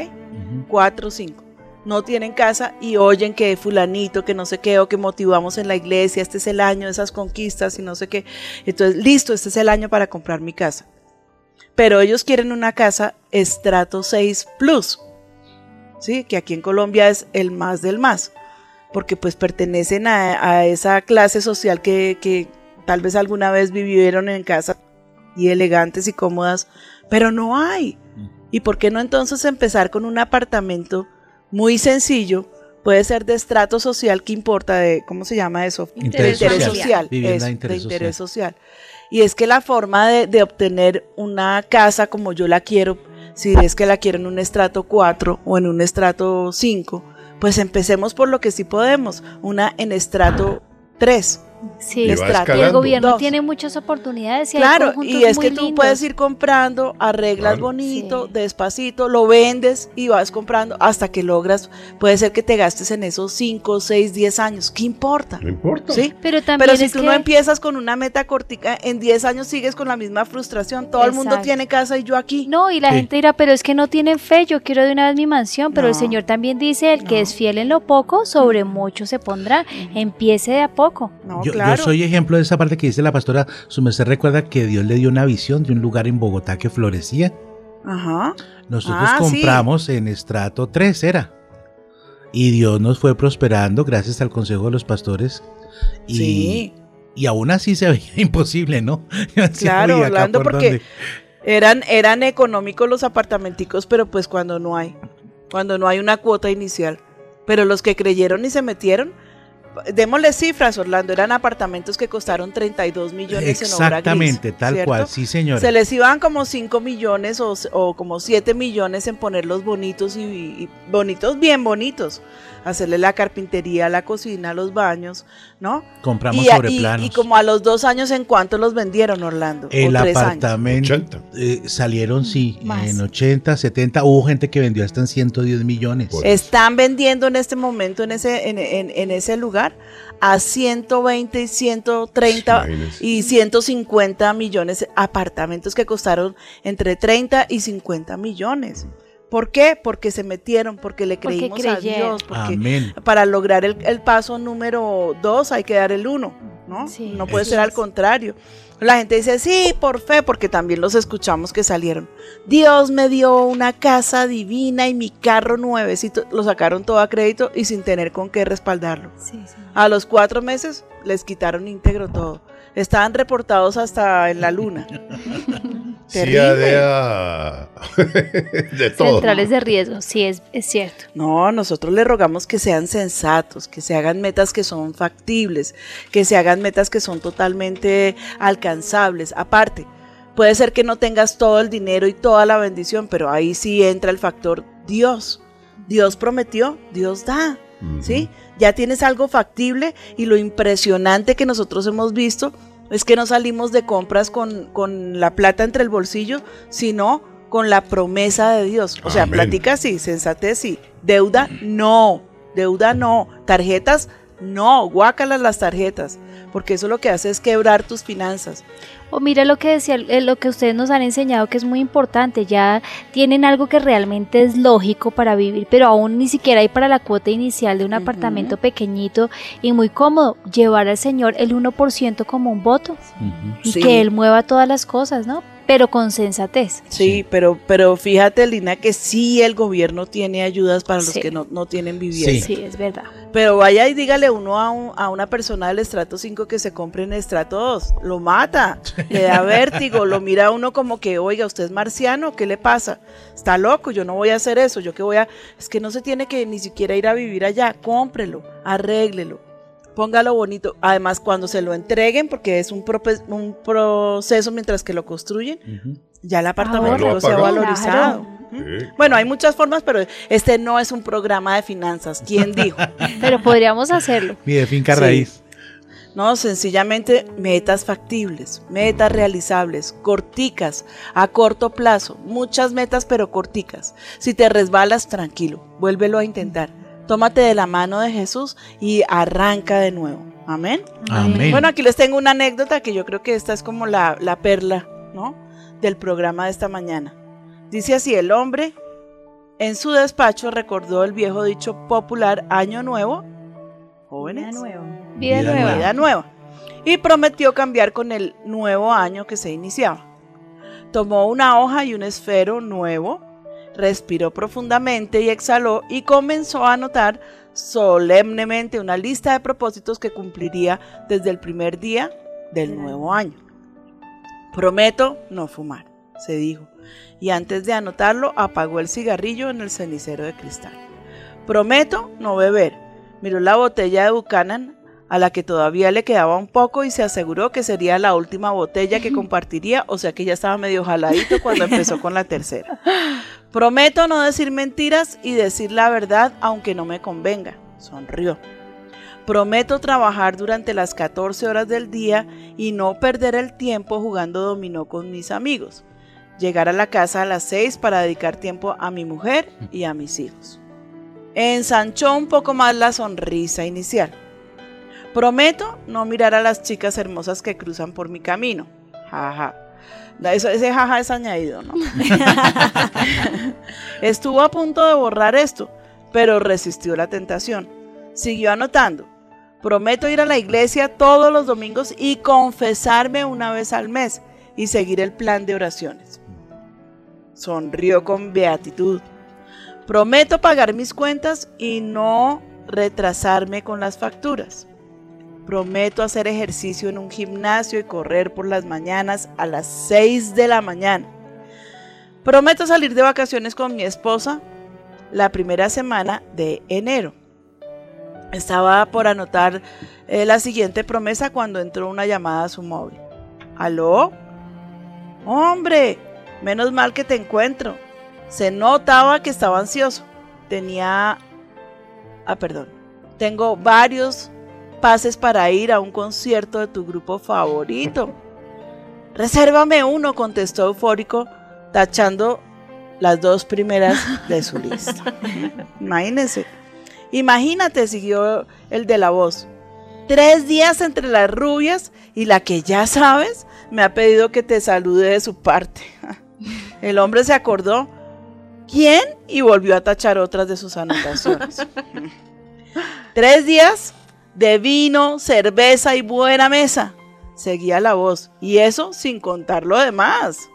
4, 5. No tienen casa y oyen que fulanito, que no sé qué, o que motivamos en la iglesia, este es el año de esas conquistas y no sé qué. Entonces, listo, este es el año para comprar mi casa. Pero ellos quieren una casa estrato 6 plus, ¿sí? Que aquí en Colombia es el más del más, porque pues pertenecen a, a esa clase social que, que tal vez alguna vez vivieron en casa y elegantes y cómodas, pero no hay. ¿Y por qué no entonces empezar con un apartamento muy sencillo? Puede ser de estrato social, ¿qué importa? De, ¿Cómo se llama eso? Interés De social. Vivienda eso, de interés interés social. Y es que la forma de, de obtener una casa como yo la quiero, si es que la quiero en un estrato 4 o en un estrato 5, pues empecemos por lo que sí podemos, una en estrato 3. Sí, Y va y el gobierno Dos. tiene muchas oportunidades y hay Claro, conjuntos y es muy que tú lindos. puedes ir comprando, arreglas bonito, despacito, lo vendes y vas comprando hasta que logras, puede ser que te gastes en esos 5, 6, 10 años, ¿qué importa? No importa. ¿Sí? Pero también Pero si es tú que- no empiezas con una meta cortica, en 10 años sigues con la misma frustración, todo el mundo tiene casa y yo aquí. No, y la Sí. gente dirá, pero es que no tienen fe, yo quiero de una vez mi mansión, pero el No. Señor también dice, el que es fiel en lo poco, sobre mucho se pondrá, empiece de a poco. Yo, yo soy ejemplo de esa parte que dice la pastora. Su merced recuerda que Dios le dio una visión de un lugar en Bogotá que florecía. Ajá. Nosotros Ah, sí. compramos en estrato 3, era. Y Dios nos fue prosperando gracias al consejo de los pastores. Y, Sí. y aún así se veía *laughs* imposible, ¿no? *laughs* Claro, "Oye, ¿acá Orlando, por porque dónde?". eran, eran económicos los apartamenticos, pero pues cuando no hay, cuando no hay una cuota inicial. Pero los que creyeron y se metieron, démosle cifras, Orlando, eran apartamentos que costaron 32 millones en obra gris, Exactamente, tal ¿cierto? cual, sí señora. Se les iban como 5 millones o, o como 7 millones en ponerlos bonitos y, y bonitos, bien bonitos. Hacerle la carpintería, la cocina, los baños, ¿no? Compramos y, sobre y- planos. y como a los dos años, ¿en cuánto los vendieron, Orlando? El o tres años. apartamento eh, salieron, sí, Más. en 80, 70. Hubo gente que vendió hasta en 110 millones. Están vendiendo en este momento en ese, en, en- en ese lugar a 120 y 130 y 150 millones apartamentos que costaron entre 30 y 50 millones. ¿Por qué? Porque se metieron, porque le Porque creímos a. Dios, porque Amén. para lograr el, el paso número dos hay que dar el uno, ¿no? no puede ser al contrario. La gente dice, sí, por fe, porque también los escuchamos que salieron. Dios me dio una casa divina y mi carro nuevecito. Lo sacaron todo a crédito y sin tener con qué respaldarlo. A los cuatro meses les quitaron íntegro todo. Estaban reportados hasta en la luna. *laughs* Terrible. *laughs* De todo. Centrales de riesgo, sí, es, es cierto. No, nosotros le rogamos que sean sensatos, que se hagan metas que son factibles, que se hagan metas que son totalmente alcanzables. Aparte, puede ser que no tengas todo el dinero y toda la bendición, pero ahí sí entra el factor Dios. Dios prometió, Dios da. ¿Sí? Ya tienes algo factible y lo impresionante que nosotros hemos visto es que no salimos de compras con, con la plata entre el bolsillo, sino con la promesa de Dios. O sea, Amén. platica sí, sensatez sí. Deuda, no. Deuda, no. Tarjetas, no. Guácalas las tarjetas. Porque eso lo que hace es quebrar tus finanzas. O mira lo que decía, eh, lo que ustedes nos han enseñado que es muy importante, ya tienen algo que realmente es lógico para vivir, pero aún ni siquiera hay para la cuota inicial de un apartamento pequeñito y muy cómodo, llevar al Señor el 1% como un voto y Sí. que Él mueva todas las cosas, ¿no? Pero con sensatez. Sí, pero, pero fíjate, Lina, que sí el gobierno tiene ayudas para los Sí. que no, no tienen vivienda. Sí, es verdad. Pero vaya y dígale uno a, un- a una persona del estrato 5 que se compre en estrato 2. Lo mata, le da vértigo, lo mira a uno como que, oiga, usted es marciano, ¿qué le pasa? Está loco, yo no voy a hacer eso, yo que voy a... Es que no se tiene que ni siquiera ir a vivir allá, cómprelo, arréglelo, póngalo bonito. Además, cuando se lo entreguen, porque es un, proceso mientras que lo construyen, ya el apartamento Ahorra. se ha valorizado. Sí. Bueno, hay muchas formas, pero este no es un programa de finanzas. ¿Quién *laughs* dijo? Pero podríamos hacerlo. Mi de finca Sí. raíz. No, sencillamente metas factibles, metas realizables, corticas, a corto plazo, muchas metas pero corticas. Si te resbalas, tranquilo, vuélvelo a intentar. Tómate de la mano de Jesús y arranca de nuevo. Amén. Amén. Bueno, aquí les tengo una anécdota que yo creo que esta es como la, la perla, ¿no? Del programa de esta mañana. Dice así, el hombre en su despacho recordó el viejo dicho popular Año Nuevo, jóvenes, Vida nueva. vida nueva, y prometió cambiar con el nuevo año que se iniciaba. Tomó una hoja y un esfero nuevo, respiró profundamente y exhaló y comenzó a anotar solemnemente una lista de propósitos que cumpliría desde el primer día del nuevo año. Prometo no fumar, se dijo, y antes de anotarlo apagó el cigarrillo en el cenicero de cristal. Prometo no beber. Miró la botella de Buchanan a la que todavía le quedaba un poco y se aseguró que sería la última botella que *laughs* compartiría, o sea que ya estaba medio jaladito cuando empezó con la tercera. Prometo no decir mentiras y decir la verdad aunque no me convenga. Sonrió. Prometo trabajar durante las 14 horas del día y no perder el tiempo jugando dominó con mis amigos. Llegar a la casa a las 6 para dedicar tiempo a mi mujer y a mis hijos. Ensanchó un poco más la sonrisa inicial. Prometo no mirar a las chicas hermosas que cruzan por mi camino. Jaja. Eso, ese jaja es añadido, ¿no? *laughs* Estuvo a punto de borrar esto, pero resistió la tentación. Siguió anotando. Prometo ir a la iglesia todos los domingos y confesarme una vez al mes y seguir el plan de oraciones. Sonrió con beatitud. Prometo pagar mis cuentas y no retrasarme con las facturas. Prometo hacer ejercicio en un gimnasio y correr por las mañanas a las 6 de la mañana. Prometo salir de vacaciones con mi esposa la primera semana de enero. Estaba por anotar eh, la siguiente promesa cuando entró una llamada a su móvil. ¿Aló? Hombre, menos mal que te encuentro. Se notaba que estaba ansioso. Tenía... Ah, perdón. Tengo varios pases para ir a un concierto de tu grupo favorito. Resérvame uno, contestó eufórico, tachando las dos primeras de su lista. *laughs* Imagínense. Imagínate, siguió el de la voz. Tres días entre las rubias y la que ya sabes me ha pedido que te salude de su parte. *laughs* El hombre se acordó. ¿Quién? Y volvió a tachar otras de sus anotaciones. *laughs* Tres días de vino, cerveza y buena mesa. Seguía la voz. Y eso sin contar lo demás.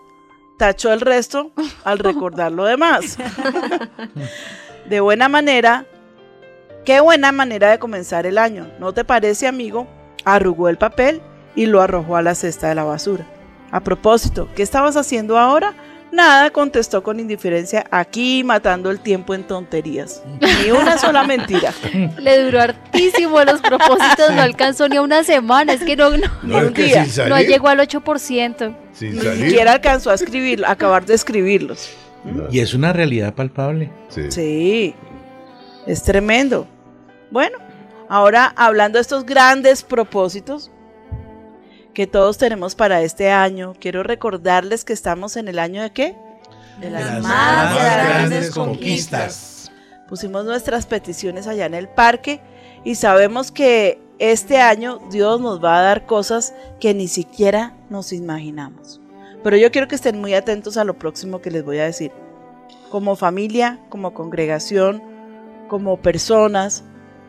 Tachó el resto al recordar lo demás. *laughs* De buena manera, qué buena manera de comenzar el año. ¿No te parece, amigo? Arrugó el papel y lo arrojó a la cesta de la basura. A propósito, ¿qué estabas haciendo ahora? Nada, contestó con indiferencia, aquí matando el tiempo en tonterías. Ni una sola mentira. *laughs* Le duró hartísimo los propósitos, no alcanzó ni a una semana, es que no, no, No, es que día. sin salir, no llegó al 8%. sin Ni salir. siquiera alcanzó a escribir, a acabar de escribirlos. Y es una realidad palpable. Sí. Sí, es tremendo. Bueno, ahora hablando de estos grandes propósitos que todos tenemos para este año, quiero recordarles que estamos en el año de qué? De las más grandes conquistas. Pusimos nuestras peticiones allá en el parque y sabemos que este año Dios nos va a dar cosas que ni siquiera nos imaginamos. Pero yo quiero que estén muy atentos a lo próximo que les voy a decir. Como familia, como congregación, como personas,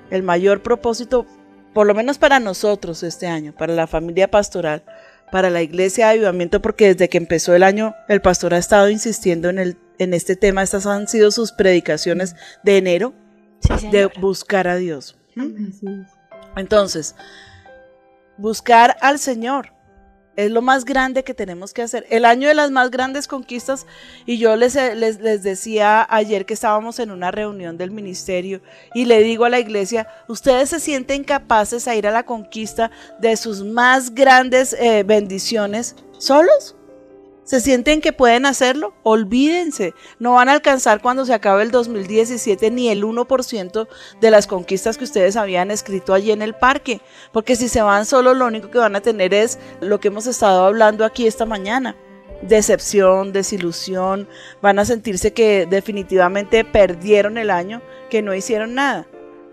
el mayor propósito, por lo menos para nosotros este año, para la familia pastoral, para la iglesia de avivamiento, porque desde que empezó el año el pastor ha estado insistiendo en, el, en este tema, estas han sido sus predicaciones de enero, de buscar a Dios. Entonces, buscar al Señor es lo más grande que tenemos que hacer. El año de las más grandes conquistas, y yo les, les, les, decía ayer que estábamos en una reunión del ministerio y le digo a la iglesia, ¿ustedes se sienten capaces a ir a la conquista de sus más grandes eh, bendiciones solos? ¿Se sienten que pueden hacerlo? Olvídense, no van a alcanzar cuando se acabe el 2017 ni el 1% de las conquistas que ustedes habían escrito allí en el parque, porque si se van solos lo único que van a tener es lo que hemos estado hablando aquí esta mañana. Decepción, desilusión, van a sentirse que definitivamente perdieron el año, que no hicieron nada.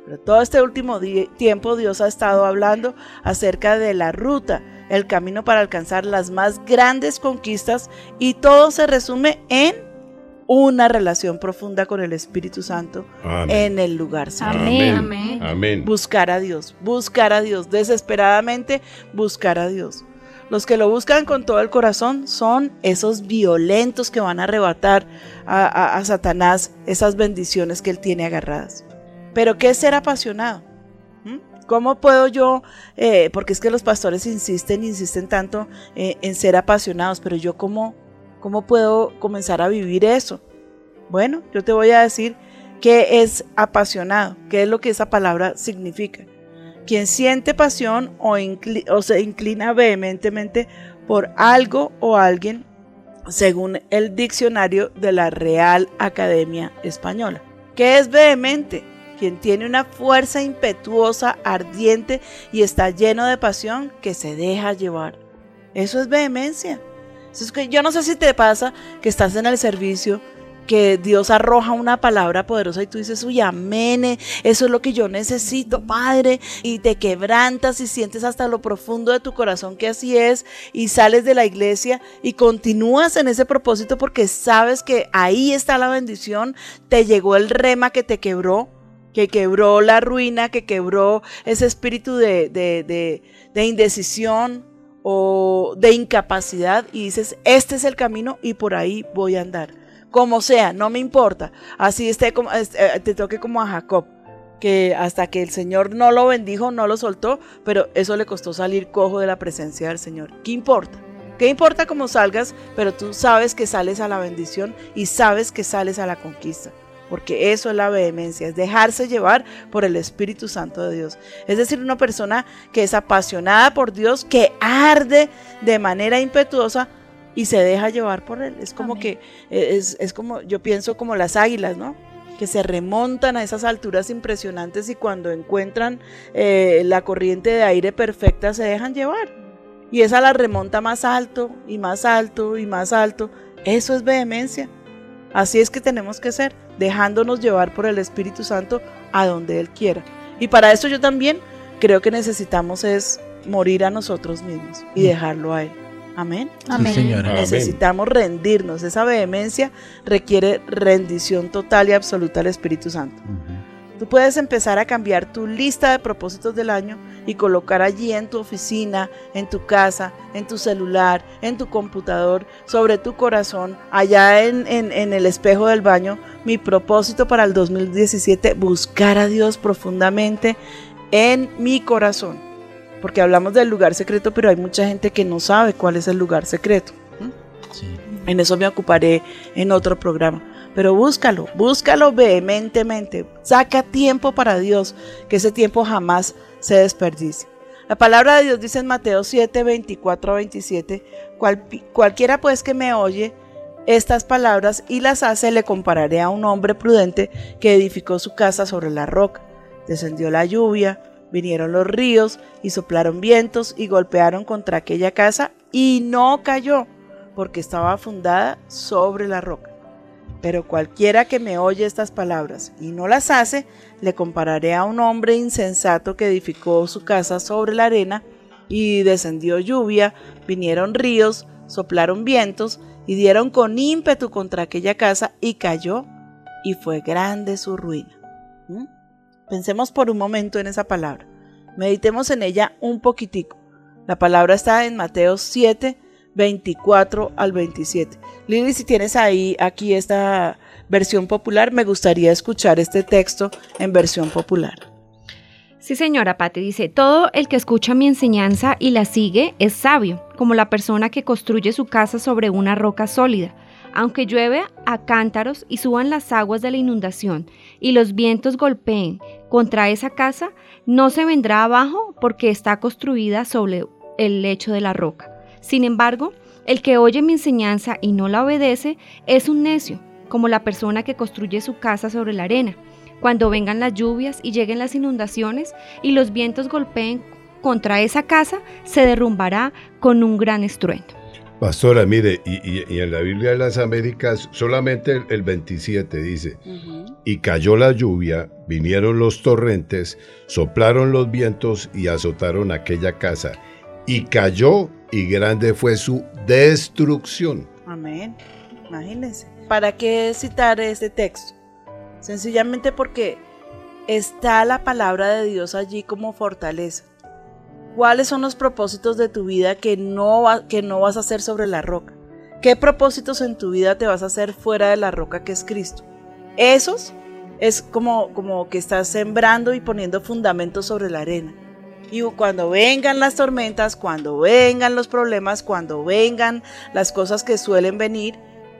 Pero todo este último tiempo Dios ha estado hablando acerca de la ruta, el camino para alcanzar las más grandes conquistas y todo se resume en una relación profunda con el Espíritu Santo Amén. en el lugar secreto. Amén. Amén. Amén. Buscar a Dios, buscar a Dios, desesperadamente buscar a Dios. Los que lo buscan con todo el corazón son esos violentos que van a arrebatar a, a- a Satanás esas bendiciones que él tiene agarradas. Pero ¿qué es ser apasionado? ¿Mm? ¿Cómo puedo yo? eh, porque es que los pastores insisten, insisten tanto eh, en ser apasionados, pero yo cómo, cómo puedo comenzar a vivir eso? Bueno, yo te voy a decir qué es apasionado, qué es lo que esa palabra significa. Quien siente pasión o, o se inclina vehementemente por algo o alguien, según el diccionario de la Real Academia Española. ¿Qué es vehemente? Quien tiene una fuerza impetuosa, ardiente y está lleno de pasión que se deja llevar. Eso es vehemencia. Es que yo no sé si te pasa que estás en el servicio, que Dios arroja una palabra poderosa y tú dices, uy, amén, eso es lo que yo necesito, Padre, y te quebrantas y sientes hasta lo profundo de tu corazón que así es, y sales de la iglesia y continúas en ese propósito porque sabes que ahí está la bendición, te llegó el rema que te quebró, que quebró la ruina, que quebró ese espíritu de, de, de, de indecisión o de incapacidad y dices, este es el camino y por ahí voy a andar. Como sea, no me importa. Así esté como, eh, te toque como a Jacob, que hasta que el Señor no lo bendijo, no lo soltó, pero eso le costó salir cojo de la presencia del Señor. ¿Qué importa? ¿Qué importa cómo salgas? Pero tú sabes que sales a la bendición y sabes que sales a la conquista. Porque eso es la vehemencia, es dejarse llevar por el Espíritu Santo de Dios. Es decir, una persona que es apasionada por Dios, que arde de manera impetuosa y se deja llevar por él. Es como que, eh, es, es como, yo pienso como las águilas, ¿no? Que se remontan a esas alturas impresionantes y cuando encuentran eh, la corriente de aire perfecta se dejan llevar. Y esa la remonta más alto y más alto y más alto. Eso es vehemencia. Así es que tenemos que ser, dejándonos llevar por el Espíritu Santo a donde Él quiera. Y para eso yo también creo que necesitamos es morir a nosotros mismos y dejarlo a Él. Amén. Amén. Sí, señora. Amén. Necesitamos rendirnos. Esa vehemencia requiere rendición total y absoluta al Espíritu Santo. Tú puedes empezar a cambiar tu lista de propósitos del año y colocar allí en tu oficina, en tu casa, en tu celular, en tu computador, sobre tu corazón, allá en, en- en el espejo del baño, mi propósito para el 2017, buscar a Dios profundamente en mi corazón. Porque hablamos del lugar secreto, pero hay mucha gente que no sabe cuál es el lugar secreto. En eso me ocuparé en otro programa. Pero búscalo, búscalo vehementemente. Saca tiempo para Dios, que ese tiempo jamás se desperdicie. La palabra de Dios dice en Mateo 7, 24 a 27, "Cual- cualquiera pues que me oye estas palabras y las hace, le compararé a un hombre prudente que edificó su casa sobre la roca. Descendió la lluvia, vinieron los ríos y soplaron vientos y golpearon contra aquella casa y no cayó, porque estaba fundada sobre la roca. Pero cualquiera que me oye estas palabras y no las hace, le compararé a un hombre insensato que edificó su casa sobre la arena y descendió lluvia, vinieron ríos, soplaron vientos y dieron con ímpetu contra aquella casa y cayó y fue grande su ruina. ¿Mm? Pensemos por un momento en esa palabra. Meditemos en ella un poquitico. La palabra está en Mateo 7, 24 al 27. Lili, si tienes ahí aquí esta versión popular, me gustaría escuchar este texto en versión popular. Sí, señora Patti, dice, todo el que escucha mi enseñanza y la sigue es sabio, como la persona que construye su casa sobre una roca sólida. Aunque llueve a cántaros y suban las aguas de la inundación y los vientos golpeen contra esa casa, no se vendrá abajo porque está construida sobre el lecho de la roca. Sin embargo, el que oye mi enseñanza y no la obedece es un necio, como la persona que construye su casa sobre la arena. Cuando vengan las lluvias y lleguen las inundaciones y los vientos golpeen contra esa casa, se derrumbará con un gran estruendo. Pastora, mire, y, y- y en la Biblia de las Américas solamente el, el 27 dice, y cayó la lluvia, vinieron los torrentes, soplaron los vientos y azotaron aquella casa, y cayó y grande fue su destrucción. Amén. Imagínense. ¿Para qué citar este texto? Sencillamente porque está la palabra de Dios allí como fortaleza. ¿Cuáles son los propósitos de tu vida que no, vas a hacer sobre la roca? ¿Qué propósitos en tu vida te vas a hacer fuera de la roca que es Cristo? Esos es como, como que estás sembrando y poniendo fundamentos sobre la arena. Y cuando vengan las tormentas, cuando vengan los problemas, cuando vengan las cosas que suelen venir,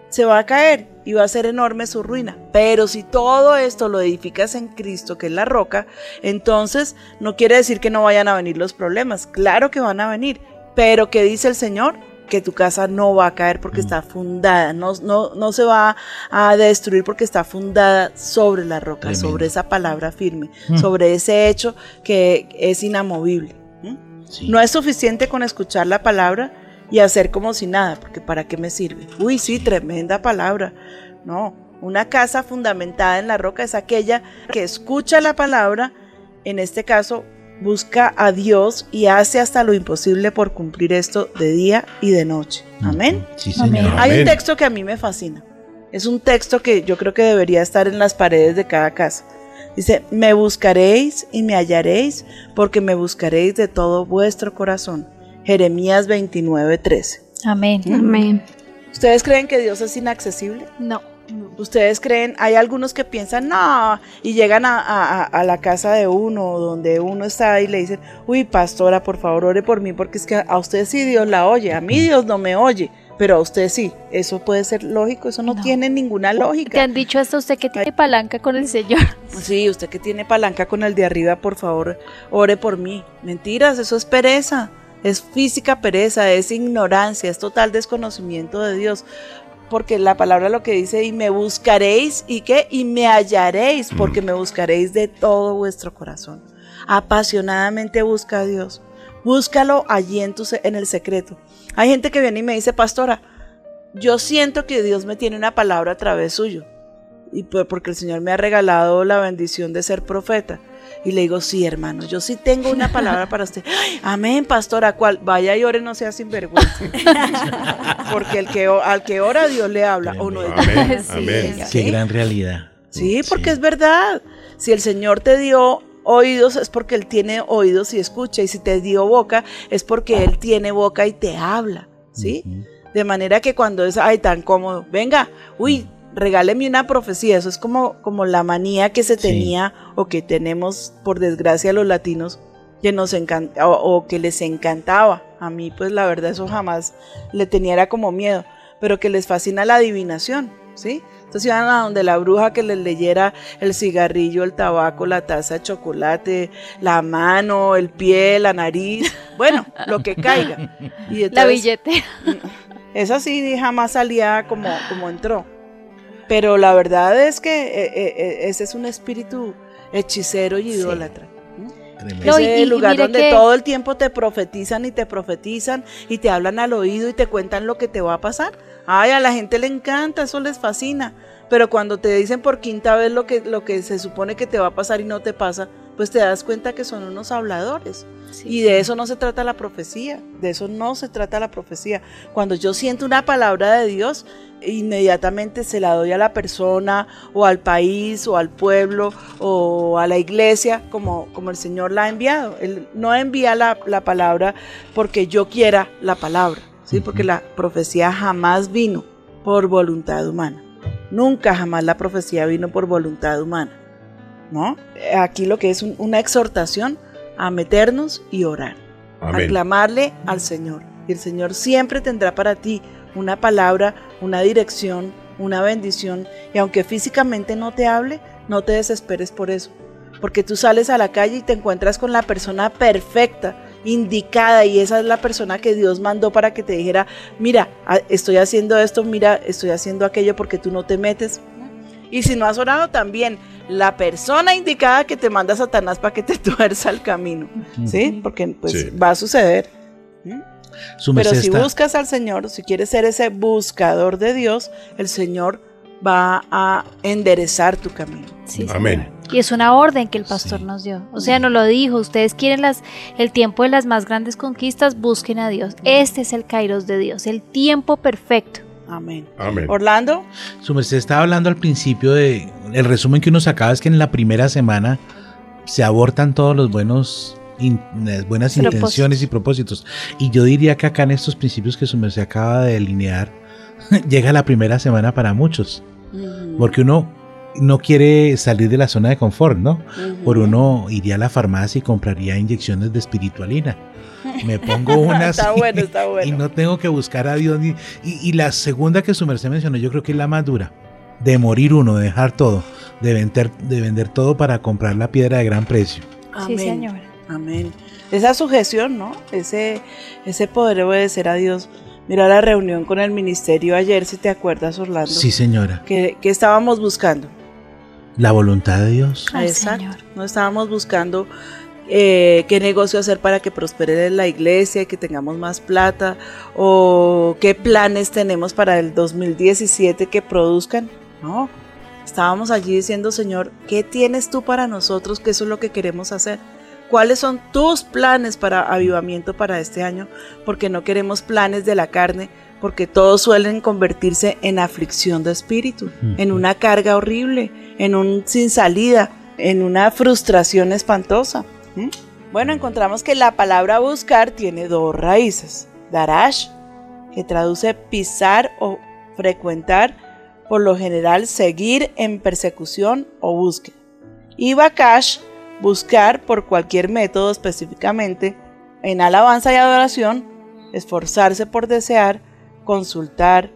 se va a caer y va a ser enorme su ruina. Pero si todo esto lo edificas en Cristo, que es la roca, entonces no quiere decir que no vayan a venir los problemas. Claro que van a venir. Pero ¿qué dice el Señor? Que tu casa no va a caer porque está fundada, no, no, no se va a destruir porque está fundada sobre la roca, Tremendo. sobre esa palabra firme, Mm. sobre ese hecho que es inamovible. No es suficiente con escuchar la palabra y hacer como si nada, porque ¿para qué me sirve? Uy, sí, tremenda palabra. No, una casa fundamentada en la roca es aquella que escucha la palabra, en este caso busca a Dios y hace hasta lo imposible por cumplir esto de día y de noche. Amén. Sí, señor. Hay un texto que a mí me fascina. Es un texto que yo creo que debería estar en las paredes de cada casa. Dice, me buscaréis y me hallaréis porque me buscaréis de todo vuestro corazón. Jeremías 29, 13. Amén. Amén. ¿Ustedes creen que Dios es inaccesible? No. Ustedes creen, hay algunos que piensan, no, y llegan a, a- a- a la casa de uno, donde uno está y le dicen, uy, pastora, por favor, ore por mí, porque es que a usted sí Dios la oye, a mí Dios no me oye, pero a usted sí. Eso puede ser lógico, eso no, tiene ninguna ¿Te lógica. han dicho hasta usted que tiene palanca con el Señor? *laughs* Sí, usted que tiene palanca con el de arriba, por favor, ore por mí. Mentiras, eso es pereza. Es física pereza, es ignorancia, es total desconocimiento de Dios. Porque la palabra lo que dice, y me buscaréis, ¿y qué? Y me hallaréis, porque me buscaréis de todo vuestro corazón. Apasionadamente busca a Dios. Búscalo allí en, tu, en el secreto. Hay gente que viene y me dice, pastora, yo siento que Dios me tiene una palabra a través suyo y pues porque el Señor me ha regalado la bendición de ser profeta. Y le digo, sí, hermano, yo sí tengo una palabra para usted. "Ay, amén, pastora, ¿cuál? Vaya y ore, no sea sinvergüenza. *laughs* porque el que, al que ora, Dios le habla. ¿O no Amén, amén. Sí. Qué gran realidad. Sí, porque es verdad. Si el Señor te dio oídos es porque Él tiene oídos y escucha. Y si te dio boca es porque Él tiene boca y te habla. ¿Sí? De manera que cuando es, ay, tan cómodo, venga, uy, regáleme una profecía. Eso es como, como la manía que se Sí. tenía o que tenemos, por desgracia, los latinos, que nos encanta o, o que les encantaba. A mí, pues la verdad, eso jamás le tenía era como miedo, pero que les fascina la adivinación, ¿sí? Entonces iban a donde la bruja que les leyera el cigarrillo, el tabaco, la taza de chocolate, la mano, el pie, la nariz, *laughs* bueno, lo que caiga. *laughs* Y La billetera. esa sí jamás salía como, como entró. Pero la verdad es que eh, eh, eh, ese es un espíritu hechicero y idólatra. Tremendo. No, Ese y- y lugar mire donde que- todo el tiempo te profetizan y te profetizan y te hablan al oído y te cuentan lo que te va a pasar. Ay, a la gente le encanta, eso les fascina. Pero cuando te dicen por quinta vez lo que, lo que se supone que te va a pasar y no te pasa, pues te das cuenta que son unos habladores. Y de eso no se trata la profecía, de eso no se trata la profecía. Cuando yo siento una palabra de Dios, inmediatamente se la doy a la persona o al país o al pueblo o a la iglesia como, como el Señor la ha enviado. Él no envía la, la palabra porque yo quiera la palabra, ¿sí? porque la profecía jamás vino por voluntad humana. Nunca jamás la profecía vino por voluntad humana. ¿no? Aquí lo que es un- una exhortación a meternos y orar, a Amén. clamarle al Señor. Y el Señor siempre tendrá para ti una palabra, una dirección, una bendición. Y aunque físicamente no te hable, no te desesperes por eso. Porque tú sales a la calle y te encuentras con la persona perfecta, indicada, y esa es la persona que Dios mandó para que te dijera, mira, a- estoy haciendo esto, mira, estoy haciendo aquello porque tú no te metes. Y si no has orado también, la persona indicada que te manda Satanás para que te *laughs* tuerza el camino, ¿sí? Porque pues Sí. va a suceder. ¿Mm? Su Pero si buscas al Señor, si quieres ser ese buscador de Dios, el Señor va a enderezar tu camino. Sí, Amén. Y es una orden que el pastor nos dio. O sea, nos lo dijo, ustedes quieren las, el tiempo de las más grandes conquistas, busquen a Dios. Este es el kairos de Dios, el tiempo perfecto. Amén. Amén. Orlando, Su merced estaba hablando al principio de. El resumen que uno sacaba es que en la primera semana se abortan todos los buenos. in- las buenas Propósitos. intenciones y propósitos. Y yo diría que acá en estos principios que su merced acaba de delinear, *laughs* llega la primera semana para muchos. Porque uno no quiere salir de la zona de confort, ¿no? Por uno iría a la farmacia y compraría inyecciones de espiritualina. Me pongo unas *laughs* Está bueno, está bueno. y no tengo que buscar a Dios. Ni, y, y la segunda que su merced mencionó, yo creo que es la más dura. De morir uno, de dejar todo, de vender, de vender todo para comprar la piedra de gran precio. Amén. Sí, señora. Amén. Esa sujeción, ¿no? Ese, ese poder obedecer a Dios. Mira la reunión con el ministerio ayer, si te acuerdas, Orlando. Sí, señora. Que, que estábamos buscando. La voluntad de Dios. Al Exacto. Señor. No estábamos buscando eh, qué negocio hacer para que prospere la iglesia, que tengamos más plata, o qué planes tenemos para el 2017 que produzcan. No, estábamos allí diciendo, Señor, ¿qué tienes tú para nosotros? Que eso es lo que queremos hacer. ¿Cuáles son tus planes para avivamiento para este año? Porque no queremos planes de la carne, porque todos suelen convertirse en aflicción de espíritu, en una carga horrible, en un sin salida, en una frustración espantosa. ¿Mm? Bueno, encontramos que la palabra buscar tiene dos raíces. Darash, que traduce pisar o frecuentar, por lo general seguir en persecución o búsqueda. Y bakash, buscar por cualquier método específicamente en alabanza y adoración, esforzarse por desear, consultar,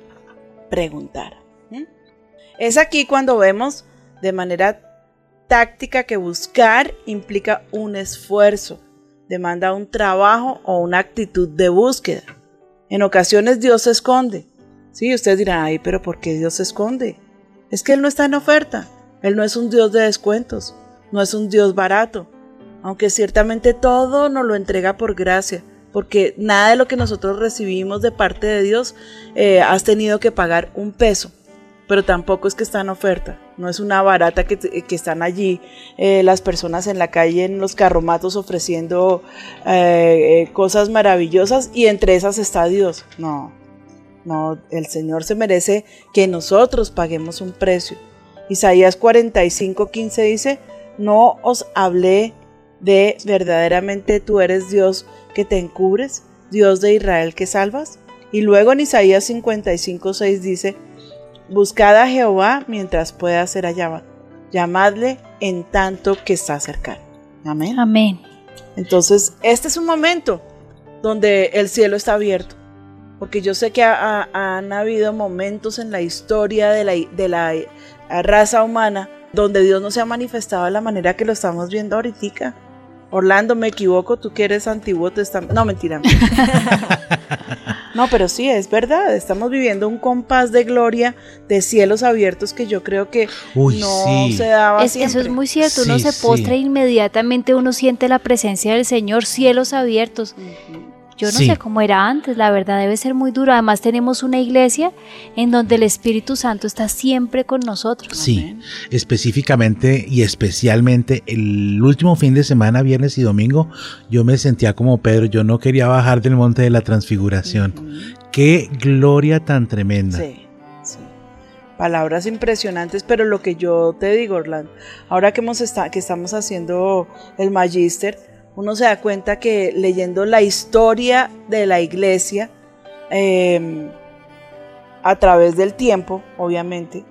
preguntar. ¿Mm? Es aquí cuando vemos de manera táctica que buscar implica un esfuerzo, demanda un trabajo o una actitud de búsqueda. En ocasiones Dios se esconde. Sí, ustedes dirán, ay, pero ¿por qué Dios se esconde? Es que Él no está en oferta. Él no es un Dios de descuentos, no es un Dios barato. Aunque ciertamente todo nos lo entrega por gracia, porque nada de lo que nosotros recibimos de parte de Dios eh, has tenido que pagar un peso pero tampoco es que está en oferta. No es una barata que, que están allí eh, las personas en la calle, en los carromatos, ofreciendo eh, eh, cosas maravillosas y entre esas está Dios. No, no, el Señor se merece que nosotros paguemos un precio. Isaías 45, 15 dice, no os hablé de verdaderamente tú eres Dios que te encubres, Dios de Israel que salvas. Y luego en Isaías 55, 6 dice, Buscad a Jehová mientras pueda ser hallado. Llamadle en tanto que está cercano. Amén. Amén. Entonces, este es un momento donde el cielo está abierto. Porque yo sé que ha- ha- han habido momentos en la historia de la, de la raza humana donde Dios no se ha manifestado de la manera que lo estamos viendo ahorita. Orlando, me equivoco, tú que eres antiguo testamento. No, mentira. *laughs* No, pero sí, es verdad. Estamos viviendo un compás de gloria, de cielos abiertos que yo creo que Uy, no sí. se daba Es- eso es muy cierto, uno Sí, se postra sí. e inmediatamente uno siente la presencia del Señor, cielos abiertos. Yo no Sí. sé cómo era antes, la verdad debe ser muy duro. Además tenemos una iglesia en donde el Espíritu Santo está siempre con nosotros. Sí, específicamente y especialmente el último fin de semana, viernes y domingo, yo me sentía como Pedro, yo no quería bajar del monte de la transfiguración. Qué gloria tan tremenda. Sí, sí. Palabras impresionantes, pero lo que yo te digo, Orlando, ahora que, hemos que estamos haciendo el Magister, uno se da cuenta que leyendo la historia de la iglesia, eh, a través del tiempo, obviamente,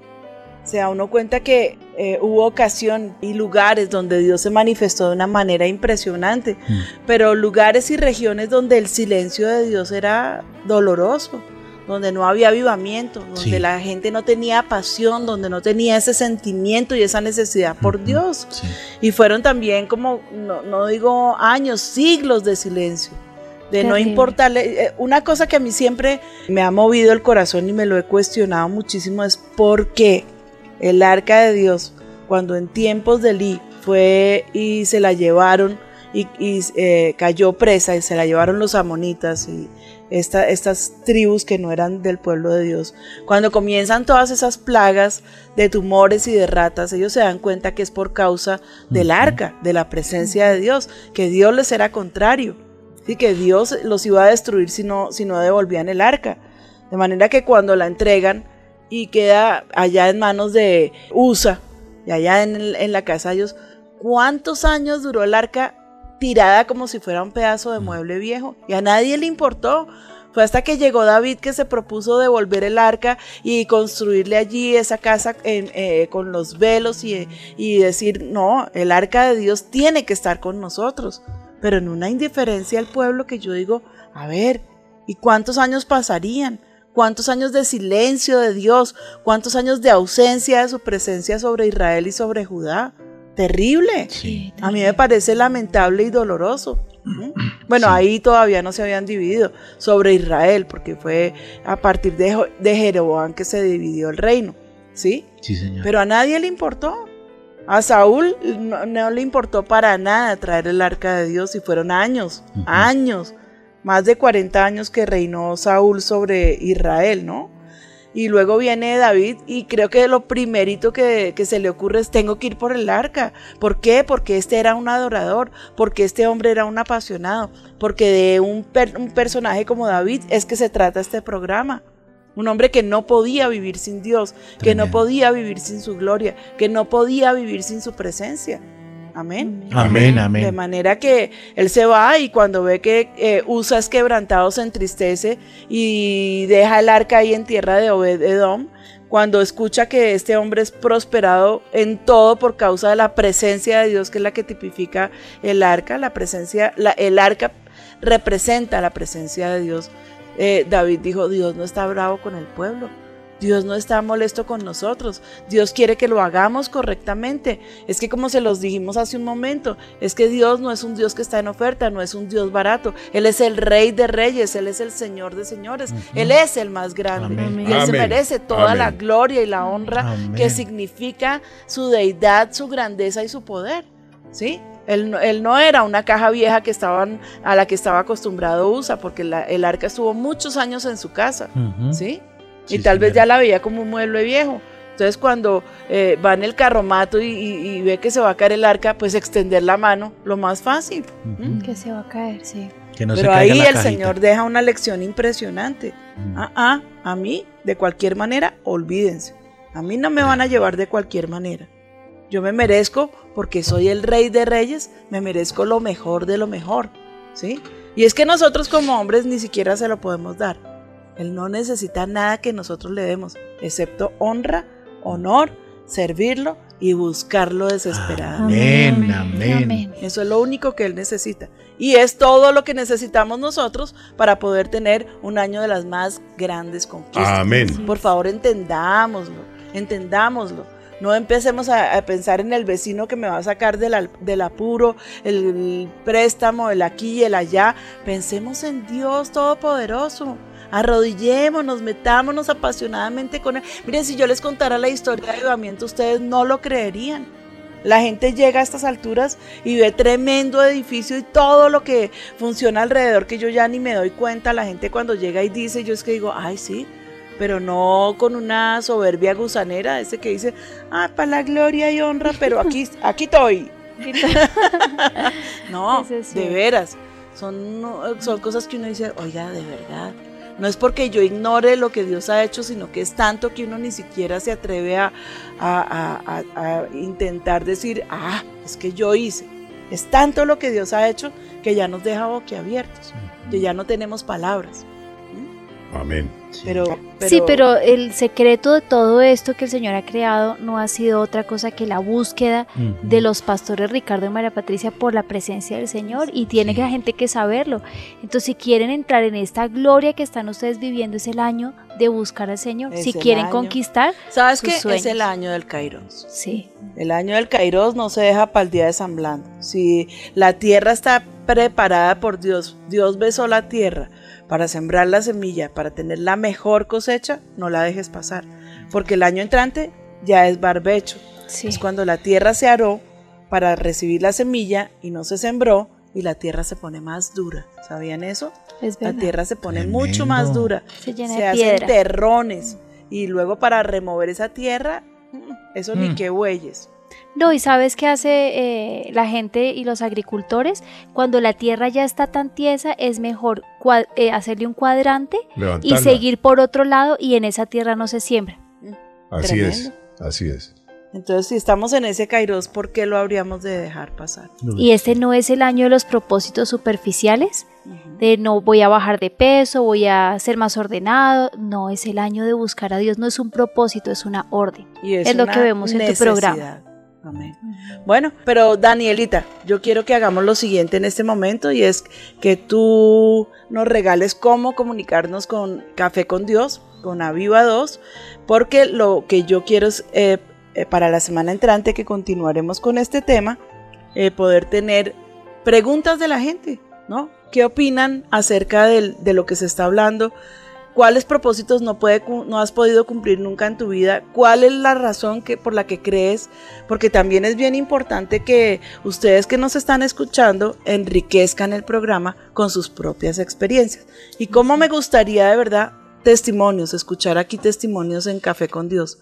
se da uno cuenta que eh, hubo ocasión y lugares donde Dios se manifestó de una manera impresionante, pero lugares y regiones donde el silencio de Dios era doloroso, donde no había avivamiento, donde Sí. la gente no tenía pasión, donde no tenía ese sentimiento y esa necesidad por Dios. Y fueron también como, no, no digo años, siglos de silencio. De no importarle. eh, Una cosa que a mí siempre me ha movido el corazón y me lo he cuestionado muchísimo es por qué el arca de Dios, cuando en tiempos de Lee fue y se la llevaron y, y, eh, cayó presa y se la llevaron los amonitas y esta- estas tribus que no eran del pueblo de Dios. Cuando comienzan todas esas plagas de tumores y de ratas, ellos se dan cuenta que es por causa del arca, de la presencia de Dios, que Dios les era contrario, ¿sí? que Dios los iba a destruir si no, si no devolvían el arca. De manera que cuando la entregan y queda allá en manos de Usa, y allá en, en la casa de ellos, ¿cuántos años duró el arca tirada como si fuera un pedazo de mueble viejo? Y a nadie le importó. Fue hasta que llegó David que se propuso devolver el arca y construirle allí esa casa en- eh, con los velos y, y decir, no, el arca de Dios tiene que estar con nosotros. Pero en una indiferencia al pueblo que yo digo, a ver, ¿y cuántos años pasarían? ¿Cuántos años de silencio de Dios? ¿Cuántos años de ausencia de su presencia sobre Israel y sobre Judá? Terrible. A mí me parece lamentable y doloroso. *clears throat* Bueno, ahí todavía no se habían dividido sobre Israel, porque fue a partir de, de Jeroboam que se dividió el reino. ¿Sí? Sí, señor. Pero a nadie le importó. A Saúl no, no le importó para nada traer el arca de Dios y fueron años, años, más de 40 años que reinó Saúl sobre Israel, ¿no? Y luego viene David y creo que lo primerito que, que se le ocurre es tengo que ir por el arca. ¿Por qué? Porque este era un adorador, porque este hombre era un apasionado, porque de un, per- un personaje como David es que se trata este programa. Un hombre que no podía vivir sin Dios, que no podía vivir sin su gloria, que no podía vivir sin su presencia. Amén. Amén, amén. De manera que él se va y cuando ve que eh, Usa es quebrantado se entristece y deja el arca ahí en tierra de Obed Edom. Cuando escucha que este hombre es prosperado en todo por causa de la presencia de Dios, que es la que tipifica el arca, la presencia, la- el arca representa la presencia de Dios. Eh, David dijo, Dios no está bravo con el pueblo. Dios no está molesto con nosotros. Dios quiere que lo hagamos correctamente. Es que como se los dijimos hace un momento, es que Dios no es un Dios que está en oferta, no es un Dios barato. Él es el rey de reyes, Él es el Señor de señores. Él es el más grande. Amén. Y Él se merece toda la gloria y la honra Amén. que significa su deidad, su grandeza y su poder. ¿Sí? Él, no- él no era una caja vieja que estaban, a la que estaba acostumbrado USA, porque la- el arca estuvo muchos años en su casa. ¿Sí? Y tal vez ya la veía como un mueble viejo. Entonces cuando eh, va en el carromato y, y- y ve que se va a caer el arca, pues extender la mano, lo más fácil. ¿Mm? Que se va a caer, sí. Que no se Pero ahí el cajita. Señor deja una lección impresionante. Ah, ah, a mí, de cualquier manera, olvídense. A mí no me van a llevar de cualquier manera. Yo me merezco, porque soy el rey de reyes, me merezco lo mejor de lo mejor. ¿Sí? Y es que nosotros como hombres ni siquiera se lo podemos dar. Él no necesita nada que nosotros le demos, excepto honra, honor, servirlo y buscarlo desesperadamente. Amén, amén. Eso es lo único que Él necesita. Y es todo lo que necesitamos nosotros para poder tener un año de las más grandes conquistas. Amén. Por favor, entendámoslo, entendámoslo. No empecemos a, a pensar en el vecino que me va a sacar del, apuro, el préstamo, el aquí y el allá. Pensemos en Dios Todopoderoso. Arrodillémonos, metámonos apasionadamente con Él. Miren, si yo les contara la historia de avivamiento, ustedes no lo creerían. La gente llega a estas alturas y ve tremendo edificio y todo lo que funciona alrededor que yo ya ni me doy cuenta. La gente cuando llega y dice, yo es que digo, ay sí, pero no con una soberbia gusanera, ese que dice, ah, para la gloria y honra, pero aquí, *laughs* aquí estoy. *laughs* no, de veras, son, son cosas que uno dice, oiga, de verdad. No es porque yo ignore lo que Dios ha hecho, sino que es tanto que uno ni siquiera se atreve a, intentar decir, ah, es que yo hice. Es tanto lo que Dios ha hecho que ya nos deja boquiabiertos, que ya no tenemos palabras. Amén. Pero, Sí, pero el secreto de todo esto que el Señor ha creado no ha sido otra cosa que la búsqueda de los pastores Ricardo y María Patricia por la presencia del Señor y tiene que la gente que saberlo. Entonces, si quieren entrar en esta gloria que están ustedes viviendo, es el año de buscar al Señor. Es si quieren año. conquistar, ¿Sabes sus qué? sueños. Es el año del Kairos. Sí. El año del Kairos no se deja para el día de San Blanco. Si la tierra está preparada por Dios, Dios besó la tierra para sembrar la semilla, para tener la mejor cosecha, no la dejes pasar. Porque el año entrante ya es barbecho. Es cuando la tierra se aró para recibir la semilla y no se sembró, y la tierra se pone más dura. ¿Sabían eso? Es la tierra se pone mucho más dura. Se llena se de hacen piedra. terrones y luego para remover esa tierra, mm, eso ni Mm. que bueyes. No, y sabes qué hace eh, la gente y los agricultores cuando la tierra ya está tan tiesa, es mejor eh, hacerle un cuadrante y seguir por otro lado y en esa tierra no se siembra. Así Tremendo. es, así es. Entonces, si estamos en ese kairos, ¿por qué lo habríamos de dejar pasar? Y este no es el año de los propósitos superficiales, de no voy a bajar de peso, voy a ser más ordenado, no es el año de buscar a Dios, no es un propósito, es una orden. Y es, es lo que vemos en tu necesidad. programa. Amén. Bueno, pero Danielita, yo quiero que hagamos lo siguiente en este momento y es que tú nos regales cómo comunicarnos con Café con Dios, con Aviva 2, porque lo que yo quiero es eh, eh, para la semana entrante que continuaremos con este tema, eh, poder tener preguntas de la gente, ¿no? ¿Qué opinan acerca del- de lo que se está hablando? ¿Cuáles propósitos no, puede, no has podido cumplir nunca en tu vida? ¿Cuál es la razón que, por la que crees? Porque también es bien importante que ustedes que nos están escuchando enriquezcan el programa con sus propias experiencias. Y cómo me gustaría de verdad testimonios, escuchar aquí testimonios en Café con Dios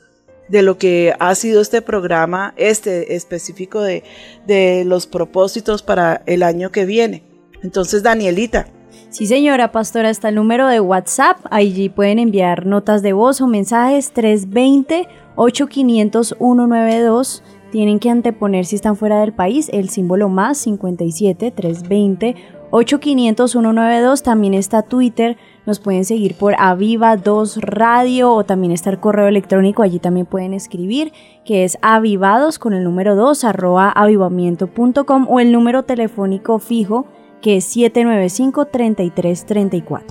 de lo que ha sido este programa, este específico de, de los propósitos para el año que viene. Entonces, Danielita, Sí, señora pastora, está el número de WhatsApp. Allí pueden enviar notas de voz o mensajes 320-8500-192. Tienen que anteponer si están fuera del país el símbolo más 57 320 8500-192. También está Twitter. Nos pueden seguir por Aviva 2 Radio o también está el correo electrónico. Allí también pueden escribir que es avivados con el número 2 arroba avivamiento.com o el número telefónico fijo que es 795-3334.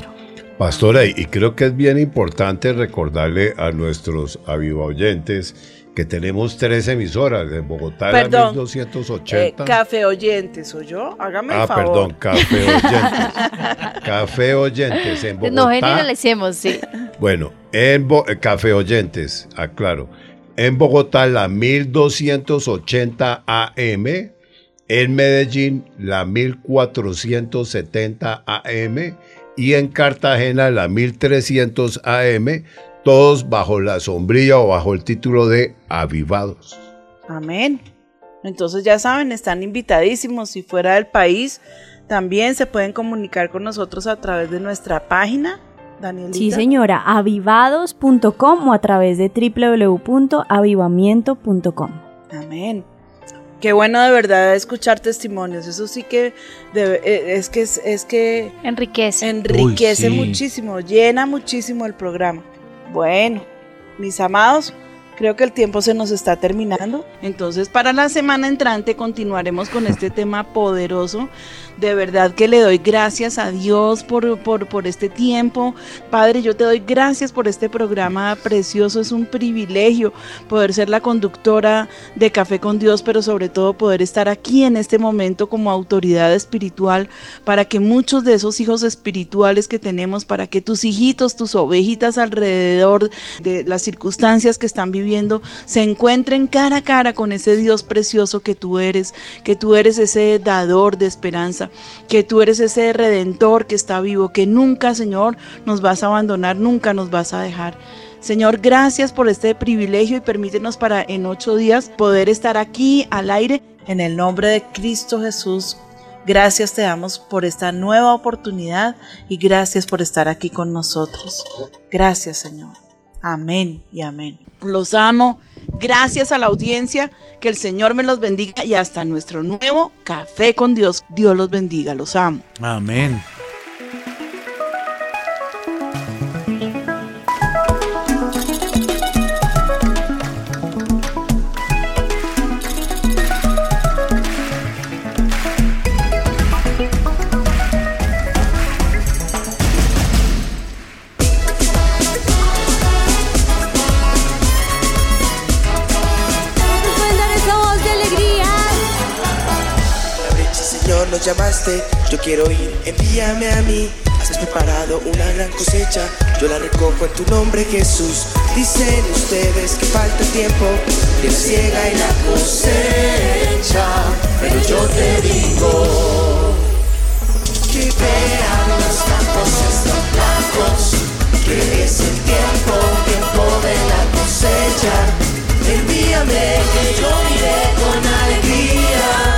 Pastora, y y creo que es bien importante recordarle a nuestros aviva oyentes que tenemos tres emisoras en Bogotá, la Perdón. eh, 1280. café oyentes, ¿o yo? Hágame el ah, favor. perdón, café oyentes. *laughs* café oyentes en Bogotá. No generalicemos, sí. Bueno, en Bo- eh, Café Oyentes, aclaro. En Bogotá la 1280 AM, en Medellín la 1470 AM y en Cartagena la 1300 AM, todos bajo la sombrilla o bajo el título de Avivados. Amén. Entonces ya saben, están invitadísimos. Si fuera del país, también se pueden comunicar con nosotros a través de nuestra página. Danielita. Sí, señora, avivados.com o a través de www.avivamiento.com. Amén. Qué bueno de verdad escuchar testimonios. Eso sí que debe- eh, es que es, es que enriquece. Enriquece Uy, sí. muchísimo, llena muchísimo el programa. Bueno, mis amados, creo que el tiempo se nos está terminando. Entonces, para la semana entrante continuaremos con este *laughs* tema poderoso. De verdad que le doy gracias a Dios por, por, por este tiempo. Padre, yo te doy gracias por este programa precioso. Es un privilegio poder ser la conductora de Café con Dios, pero sobre todo poder estar aquí en este momento como autoridad espiritual para que muchos de esos hijos espirituales que tenemos, para que tus hijitos, tus ovejitas alrededor de las circunstancias que están viviendo, se encuentren cara a cara con ese Dios precioso que tú eres, que tú eres ese dador de esperanza, que tú eres ese redentor que está vivo, que nunca, Señor, nos vas a abandonar, nunca nos vas a dejar. Señor, gracias por este privilegio y permítenos para en ocho días poder estar aquí al aire en el nombre de Cristo Jesús. Gracias te damos por esta nueva oportunidad y gracias por estar aquí con nosotros. Gracias, Señor. Amén y amén. Los amo. Gracias a la audiencia. Que el Señor me los bendiga y hasta nuestro nuevo Café con Dios. Dios los bendiga. Los amo. Amén. lo llamaste, yo quiero ir, envíame a mí. Has preparado una gran cosecha, yo la recojo en tu nombre Jesús. Dicen ustedes que falta tiempo, que ciega en la cosecha, pero yo te digo que vean los campos están blancos, que es el tiempo, tiempo de la cosecha. Envíame que yo iré con alegría.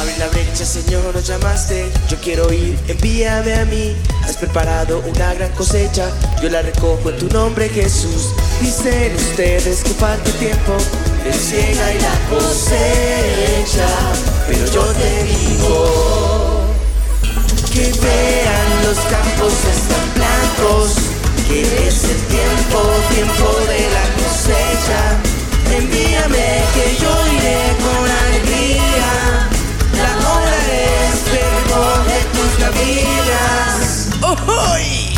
Abre la brecha, Señor, nos llamaste, yo quiero ir, envíame a mí. Has preparado una gran cosecha, yo la recojo en tu nombre, Jesús. Dicen ustedes que falta tiempo, el ciega y la cosecha, pero yo te digo que vean los campos están blancos, que es el tiempo, tiempo de la cosecha. Envíame que yo iré con alegría, la hora es recoger tus gavillas. ¡Oh,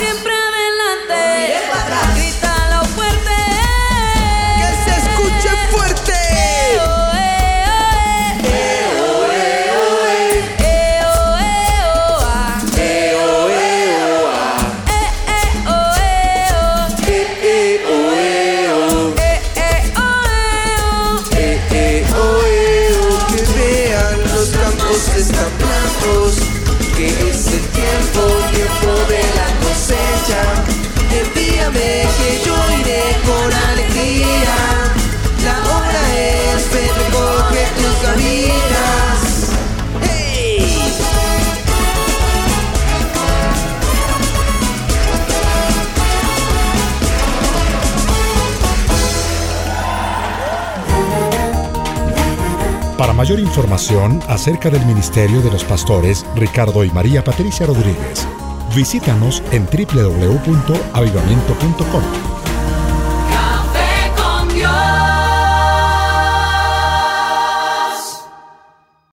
Yes. Mayor información acerca del Ministerio de los Pastores Ricardo y María Patricia Rodríguez. Visítanos en www.avivamiento.com.